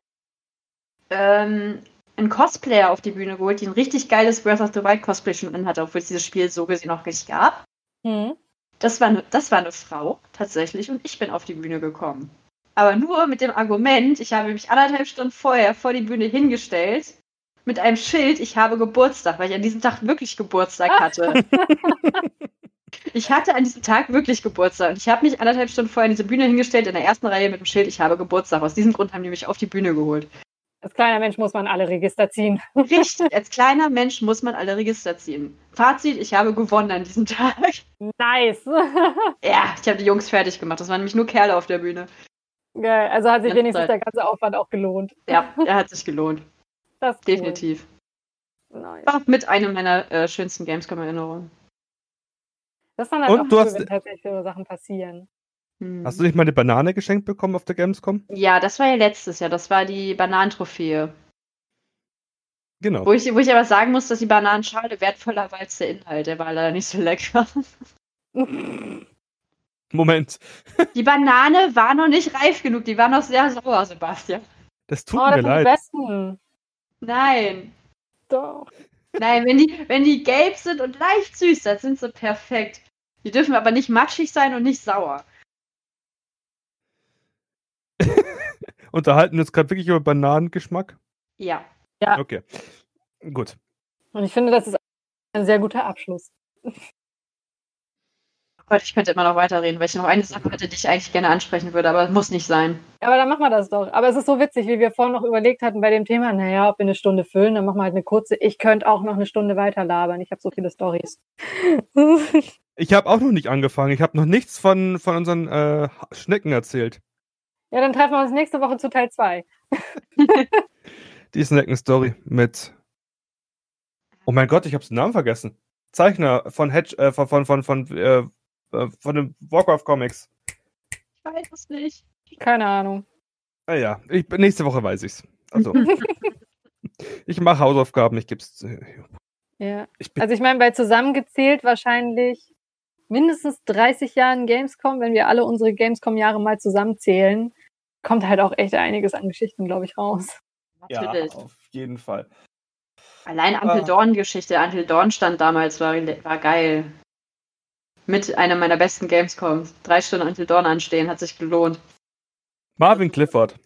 ähm, einen Cosplayer auf die Bühne geholt, die ein richtig geiles Breath of the Wild Cosplay schon anhatte, obwohl es dieses Spiel so gesehen noch nicht gab. Hm. Das war, ne, das war eine Frau, tatsächlich, und ich bin auf die Bühne gekommen. Aber nur mit dem Argument, ich habe mich anderthalb Stunden vorher vor die Bühne hingestellt, mit einem Schild, ich habe Geburtstag, weil ich an diesem Tag wirklich Geburtstag hatte. *laughs* ich hatte an diesem Tag wirklich Geburtstag. Und ich habe mich anderthalb Stunden vorher in diese Bühne hingestellt, in der ersten Reihe mit dem Schild, ich habe Geburtstag. Aus diesem Grund haben die mich auf die Bühne geholt. Als kleiner Mensch muss man alle Register ziehen. Richtig, *laughs* als kleiner Mensch muss man alle Register ziehen. Fazit, ich habe gewonnen an diesem Tag. Nice. Ja, ich habe die Jungs fertig gemacht. Das waren nämlich nur Kerle auf der Bühne. Geil. Also hat sich Ganz wenigstens Zeit. der ganze Aufwand auch gelohnt. Ja, er hat sich gelohnt. *laughs* Das ist cool. Definitiv. Nice. War mit einer meiner äh, schönsten Gamescom-Erinnerungen. Das dann halt Und auch du cool, hast- wenn tatsächlich so Sachen passieren. Hm. Hast du nicht mal eine Banane geschenkt bekommen auf der Gamescom? Ja, das war ja letztes Jahr. Das war die Bananentrophäe. Genau. Wo ich, wo ich aber sagen muss, dass die Bananenschale wertvoller war als der Inhalt. Der war leider nicht so lecker. *laughs* Moment. Die Banane war noch nicht reif genug. Die war noch sehr sauer, Sebastian. Das tut oh, mir das sind die leid. besten. Nein. Doch. Nein, wenn die, wenn die gelb sind und leicht süß, dann sind sie perfekt. Die dürfen aber nicht matschig sein und nicht sauer. *laughs* Unterhalten wir uns gerade wirklich über Bananengeschmack? Ja. Ja. Okay. Gut. Und ich finde, das ist ein sehr guter Abschluss. Gott, ich könnte immer noch weiterreden, weil ich noch eine Sache hätte, die ich eigentlich gerne ansprechen würde, aber es muss nicht sein. Aber dann machen wir das doch. Aber es ist so witzig, wie wir vorhin noch überlegt hatten bei dem Thema, naja, ob wir eine Stunde füllen, dann machen wir halt eine kurze. Ich könnte auch noch eine Stunde weiter labern. Ich habe so viele Stories. *laughs* Ich habe auch noch nicht angefangen. Ich habe noch nichts von, von unseren äh, Schnecken erzählt. ja, dann treffen wir uns nächste Woche zu Teil 2. *laughs* Die Snacken-Story mit. Oh mein Gott, ich habe den Namen vergessen. Zeichner von Hedge, äh, von, von, von, von, äh, äh von den Warcraft Comics? Ich weiß es nicht. Keine Ahnung. Naja, ah ich, nächste Woche weiß ich's. Also. *laughs* ich mache Hausaufgaben, ich geb's. Ja. Ich also ich meine, bei zusammengezählt wahrscheinlich mindestens 30 Jahren Gamescom, wenn wir alle unsere Gamescom-Jahre mal zusammenzählen, kommt halt auch echt einiges an Geschichten, glaube ich, raus. Ja, auf jeden Fall. Allein Until ah. Dawn-Geschichte. Until Dawn stand damals, war, war geil. Mit einer meiner besten Gamescoms. Drei Stunden Until Dawn anstehen, hat sich gelohnt. Marvin Clifford.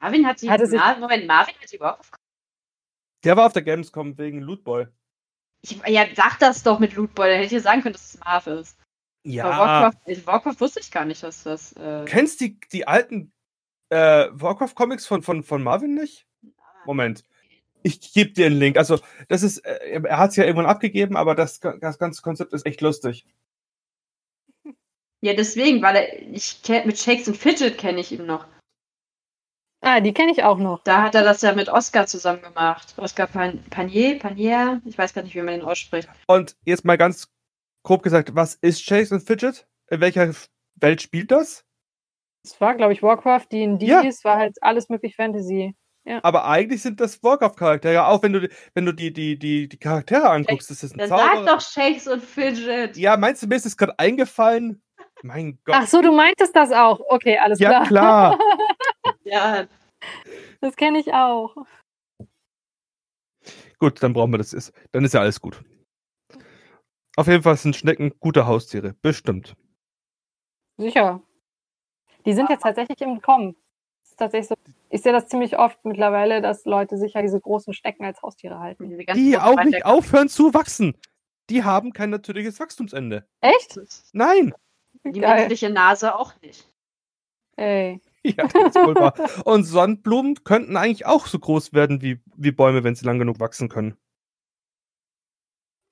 Marvin hat die. Hatte Mar Moment, Marvin hat die überhaupt auf. Der war auf der Gamescom wegen Lootboy. Ich, ja, sag das doch mit Lootboy, dann hätte ich sagen können, dass es Marv ist. Ja. Warcraft, Warcraft, wusste ich gar nicht, dass das. Äh... Kennst die, die alten äh, Warcraft-Comics von, von, von Marvin nicht? Moment. Ich gebe dir einen Link. Also, das ist, äh, er hat es ja irgendwann abgegeben, aber das, das ganze Konzept ist echt lustig. Ja, deswegen, weil er, ich mit Shakes and Fidget kenne ich ihn noch. Ah, die kenne ich auch noch. Da hat er das ja mit Oscar zusammen gemacht. Oscar Pan Panier, Panier, ich weiß gar nicht, wie man den ausspricht. Und jetzt mal ganz grob gesagt, was ist Shakes and Fidget? In welcher Welt spielt das? Es war, glaube ich, Warcraft, D&D, ja. es war halt alles möglich Fantasy. Ja. Aber eigentlich sind das Warcraft-Charaktere. Ja, auch wenn du, wenn du die, die, die, die Charaktere anguckst, das ist ein Dann Sag doch Shakes und Fidget. Ja, meinst du, mir ist es gerade eingefallen? Mein Gott. Ach so, du meintest das auch. Okay, alles ja, klar. Ja, klar. *laughs* ja. Das kenne ich auch. Gut, dann brauchen wir das. Dann ist ja alles gut. Auf jeden Fall sind Schnecken gute Haustiere. Bestimmt. Sicher. Die sind jetzt tatsächlich im Kommen. tatsächlich so. Ich sehe das ziemlich oft mittlerweile, dass Leute sich ja diese großen Schnecken als Haustiere halten. Die, die auch nicht aufhören zu wachsen. Die haben kein natürliches Wachstumsende. Echt? Nein. Die Geil. menschliche Nase auch nicht. Ey. Ja, das ist wohl wahr. Und Sonnenblumen könnten eigentlich auch so groß werden wie, wie Bäume, wenn sie lang genug wachsen können.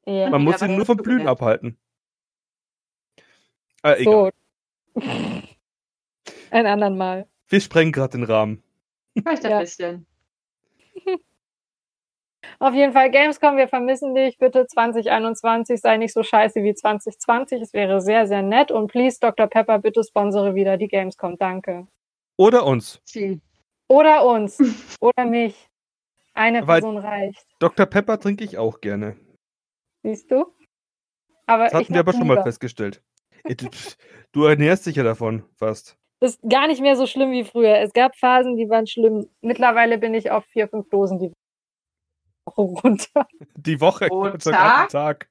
Ja, Man muss sie nur vom Blühen abhalten. Äh, egal. So. *laughs* Ein anderen Mal. Wir sprengen gerade den Rahmen. Vielleicht ein ja. bisschen. *laughs* Auf jeden Fall, Gamescom, wir vermissen dich. Bitte 2021 sei nicht so scheiße wie 2020. Es wäre sehr, sehr nett. Und please, Dr. Pepper, bitte sponsere wieder die Gamescom. Danke. Oder uns. Oder uns. *laughs* Oder mich. Eine Weil Person reicht. Dr. Pepper trinke ich auch gerne. Siehst du? Aber das hatten wir aber schon mal festgestellt. Du ernährst dich ja davon fast. Das ist gar nicht mehr so schlimm wie früher. Es gab Phasen, die waren schlimm. Mittlerweile bin ich auf vier, fünf Dosen die Woche *laughs* runter. Die Woche Pro *laughs* Tag? Tag.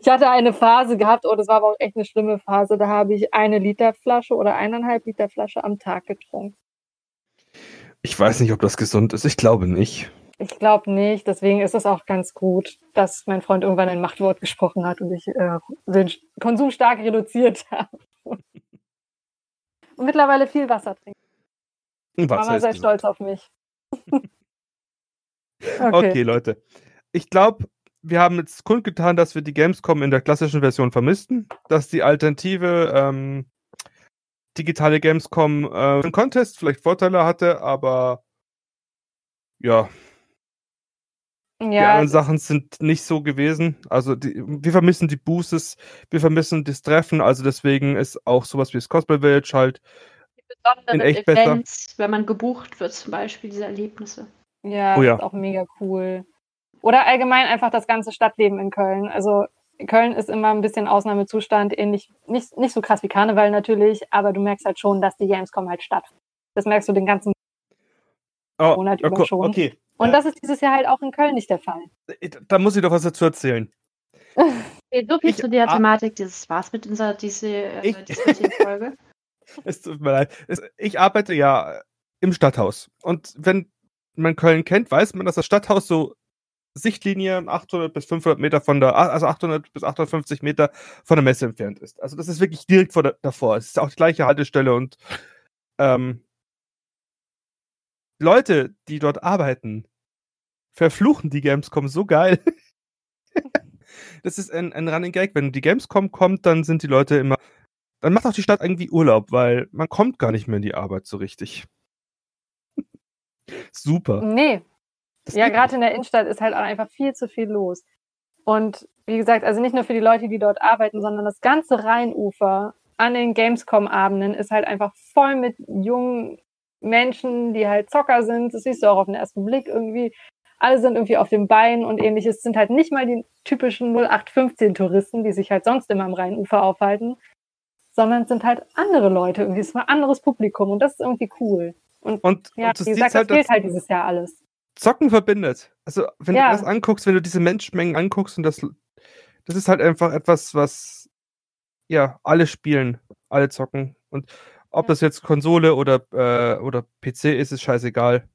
ich hatte eine Phase gehabt, oh, das war aber auch echt eine schlimme Phase. Da habe ich eine Liter Flasche oder eineinhalb Liter Flasche am Tag getrunken. Ich weiß nicht, ob das gesund ist. Ich glaube nicht. Ich glaube nicht. Deswegen ist es auch ganz gut, dass mein Freund irgendwann ein Machtwort gesprochen hat und ich äh, den Konsum stark reduziert *laughs* habe. Und mittlerweile viel Wasser trinken. Wasser Mama sei stolz auf mich. *laughs* okay. okay, Leute. Ich glaube, wir haben jetzt kundgetan, dass wir die Gamescom in der klassischen Version vermissten, dass die alternative ähm, digitale Gamescom äh, im Contest vielleicht Vorteile hatte, aber ja, ja, die anderen Sachen sind nicht so gewesen. Also die, wir vermissen die Boosters, wir vermissen das Treffen, also deswegen ist auch sowas wie das Cosplay Village halt in echt Events, besser. wenn man gebucht wird, zum Beispiel diese Erlebnisse. Ja, oh, ja. ist auch mega cool. Oder allgemein einfach das ganze Stadtleben in Köln. Also Köln ist immer ein bisschen Ausnahmezustand, ähnlich, nicht, nicht so krass wie Karneval natürlich, aber du merkst halt schon, dass die Gamescom halt stattfindet. Das merkst du den ganzen oh, Monat über schon. Okay, und das ist dieses Jahr halt auch in Köln nicht der Fall. Äh, da muss ich doch was dazu erzählen. *laughs* Okay, so viel ich, zu der Thematik dieses war's mit unserer diese, äh, Folge. *laughs* es tut mir leid. Ich arbeite ja im Stadthaus. Und wenn man Köln kennt, weiß man, dass das Stadthaus so Sichtlinie 800 bis 500 Meter von der, also 800 bis 850 Meter von der Messe entfernt ist. Also das ist wirklich direkt vor der, davor. Es ist auch die gleiche Haltestelle und ähm, Leute, die dort arbeiten, verfluchen die Gamescom so geil. *laughs* das ist ein, ein Running Gag. Wenn die Gamescom kommt, dann sind die Leute immer. Dann macht auch die Stadt irgendwie Urlaub, weil man kommt gar nicht mehr in die Arbeit so richtig. *laughs* Super. Nee. ja, gerade in der Innenstadt ist halt auch einfach viel zu viel los. Und wie gesagt, also nicht nur für die Leute, die dort arbeiten, sondern das ganze Rheinufer an den Gamescom-Abenden ist halt einfach voll mit jungen Menschen, die halt Zocker sind. Das siehst du auch auf den ersten Blick irgendwie. Alle sind irgendwie auf dem Bein und ähnliches. Es sind halt nicht mal die typischen 0815-Touristen, die sich halt sonst immer am Rheinufer aufhalten, sondern es sind halt andere Leute irgendwie. Es war ein anderes Publikum und das ist irgendwie cool. Und, und ja, und wie gesagt, halt, das fehlt halt dieses Jahr alles. Zocken verbindet. Also, wenn ja. du das anguckst, wenn du diese Menschenmengen anguckst und das, das ist halt einfach etwas, was ja alle spielen, alle zocken. Und ob ja. das jetzt Konsole oder, äh, oder PC ist, ist scheißegal.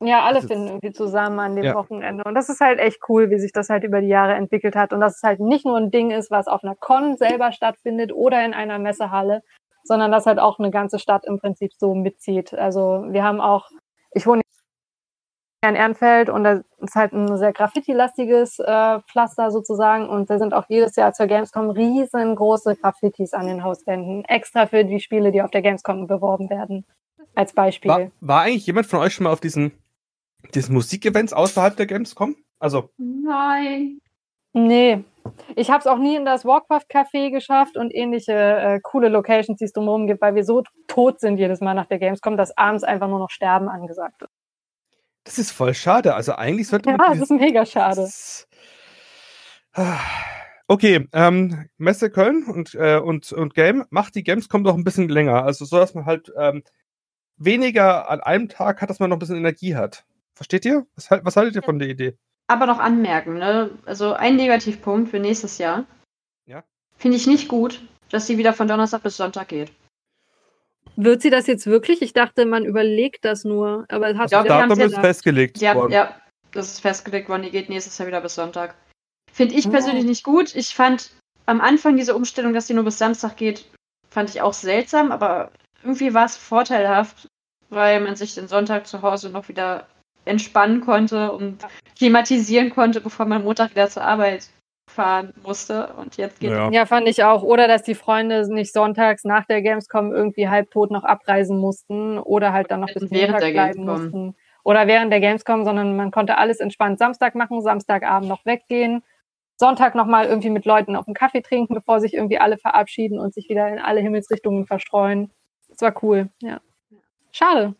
Ja, alle finden irgendwie zusammen an dem ja. Wochenende. Und das ist halt echt cool, wie sich das halt über die Jahre entwickelt hat. Und dass es halt nicht nur ein Ding ist, was auf einer Con selber stattfindet oder in einer Messehalle, sondern dass halt auch eine ganze Stadt im Prinzip so mitzieht. Also wir haben auch, ich wohne in Ehrenfeld und da ist halt ein sehr graffiti-lastiges äh, Pflaster sozusagen und da sind auch jedes Jahr zur Gamescom riesengroße Graffitis an den Hauswänden, extra für die Spiele, die auf der Gamescom beworben werden. Als Beispiel. War, war eigentlich jemand von euch schon mal auf diesen, diesen Musikevents außerhalb der Gamescom? Also. Nein. Nee. Ich habe es auch nie in das Warcraft-Café geschafft und ähnliche äh, coole Locations, die es drumherum gibt, weil wir so tot sind jedes Mal nach der Gamescom, dass abends einfach nur noch Sterben angesagt ist. Das ist voll schade. Also eigentlich sollte man. Ja, das ist mega schade. Okay, ähm, Messe Köln und, äh, und, und Game macht die Gamescom doch ein bisschen länger. Also so, dass man halt ähm, weniger an einem Tag hat, dass man noch ein bisschen Energie hat. Versteht ihr? Was, was haltet ihr von der Idee? Aber noch anmerken, ne? Also ein Negativpunkt für nächstes Jahr. Ja. Finde ich nicht gut, dass sie wieder von Donnerstag bis Sonntag geht. Wird sie das jetzt wirklich? Ich dachte, man überlegt das nur. Aber hast ja, Datum ist festgelegt ja, worden. Ja, das ist festgelegt worden. Die geht nächstes Jahr wieder bis Sonntag. Finde ich persönlich oh. nicht gut. Ich fand am Anfang diese Umstellung, dass die nur bis Samstag geht, fand ich auch seltsam. Aber irgendwie war es vorteilhaft, weil man sich den Sonntag zu Hause noch wieder entspannen konnte und klimatisieren konnte, bevor man Montag wieder zur Arbeit fahren musste und jetzt geht ja. ja, fand ich auch. Oder dass die Freunde nicht sonntags nach der Gamescom irgendwie halbtot noch abreisen mussten oder halt dann noch bis Montag bleiben Gamescom. mussten. Oder während der Gamescom, sondern man konnte alles entspannt Samstag machen, Samstagabend noch weggehen, Sonntag nochmal irgendwie mit Leuten auf einen Kaffee trinken, bevor sich irgendwie alle verabschieden und sich wieder in alle Himmelsrichtungen verstreuen. Das war cool, ja. Schade.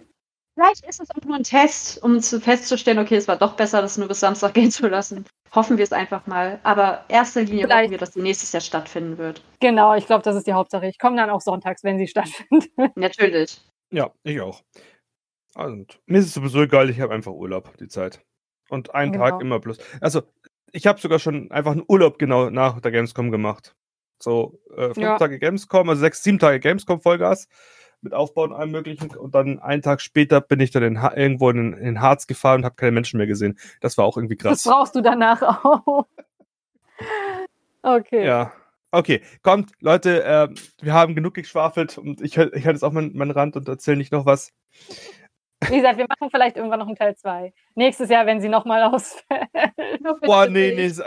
Vielleicht ist es auch nur ein Test, um festzustellen, okay, es war doch besser, das nur bis Samstag gehen zu lassen. Hoffen wir es einfach mal. Aber erster Linie Vielleicht. hoffen wir, dass die nächstes Jahr stattfinden wird. Genau, ich glaube, das ist die Hauptsache. Ich komme dann auch sonntags, wenn sie *laughs* stattfindet. Natürlich. Ja, ich auch. Und mir ist es sowieso egal, ich habe einfach Urlaub, die Zeit. Und einen genau. Tag immer plus. Also, ich habe sogar schon einfach einen Urlaub genau nach der Gamescom gemacht. So, äh, fünf ja. Tage Gamescom, also sechs, sieben Tage Gamescom Vollgas mit Aufbau und allem möglichen. Und dann einen Tag später bin ich dann in irgendwo in, in Harz gefahren und habe keine Menschen mehr gesehen. Das war auch irgendwie krass. Das brauchst du danach auch. okay. Ja. Okay, kommt, Leute, äh, wir haben genug geschwafelt und ich, ich halte jetzt auch meinen mein Rand und erzähle nicht noch was. Wie gesagt, wir machen vielleicht irgendwann noch einen Teil 2. Nächstes Jahr, wenn sie nochmal *laughs* ausfällt. Boah, nee, nee, nicht,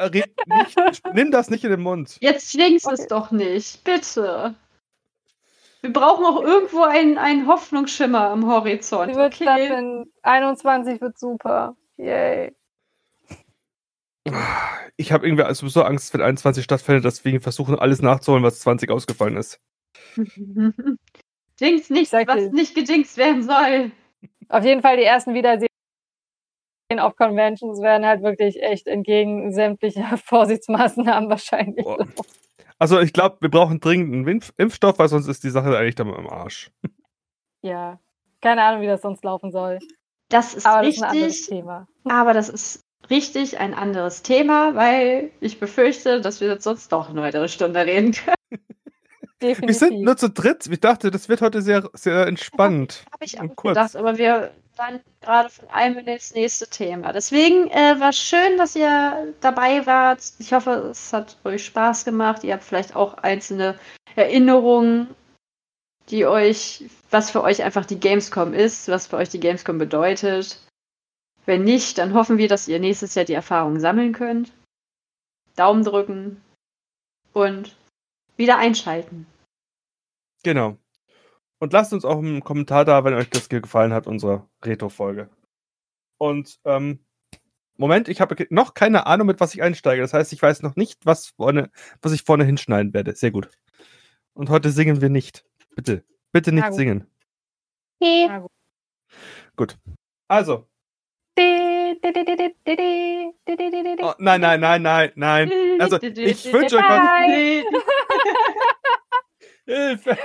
nimm das nicht in den Mund. Jetzt schwingst okay. es doch nicht, bitte. Wir brauchen auch irgendwo einen, einen Hoffnungsschimmer am Horizont. Die wird okay. stattfinden. 21 wird super. Yay. Ich habe irgendwie sowieso Angst, wenn 21 stattfindet, deswegen versuchen alles nachzuholen, was 20 ausgefallen ist. *laughs* Jinx nicht, was nicht gedingst werden soll. Auf jeden Fall die ersten Wiedersehen auf Conventions werden halt wirklich echt entgegen sämtlicher *laughs* Vorsichtsmaßnahmen wahrscheinlich. Oh. Also ich glaube, wir brauchen dringend einen Impf Impfstoff, weil sonst ist die Sache eigentlich dann am Arsch. *laughs* Ja, keine Ahnung, wie das sonst laufen soll. Das ist aber richtig, das ist ein anderes Thema. *laughs* Aber das ist richtig ein anderes Thema, weil ich befürchte, dass wir jetzt sonst doch eine weitere Stunde reden können. Definitiv. Wir sind nur zu dritt. Ich dachte, das wird heute sehr, sehr entspannt. Habe ich auch kurz. gedacht, aber wir dann gerade von einem ins nächste Thema. Deswegen äh, war schön, dass ihr dabei wart. Ich hoffe, es hat euch Spaß gemacht. Ihr habt vielleicht auch einzelne Erinnerungen, die euch, was für euch einfach die Gamescom ist, was für euch die Gamescom bedeutet. Wenn nicht, dann hoffen wir, dass ihr nächstes Jahr die Erfahrung sammeln könnt. Daumen drücken und wieder einschalten. Genau. Und lasst uns auch einen Kommentar da, wenn euch das gefallen hat, unsere Retro-Folge. Und ähm, Moment, ich habe noch keine Ahnung, mit was ich einsteige. Das heißt, ich weiß noch nicht, was, vorne, was ich vorne hinschneiden werde. Sehr gut. Und heute singen wir nicht. Bitte. Bitte nicht singen. Okay. Gut. Also. Oh, nein, nein, nein, nein, nein. Also, ich wünsche euch was. *laughs* Hilfe!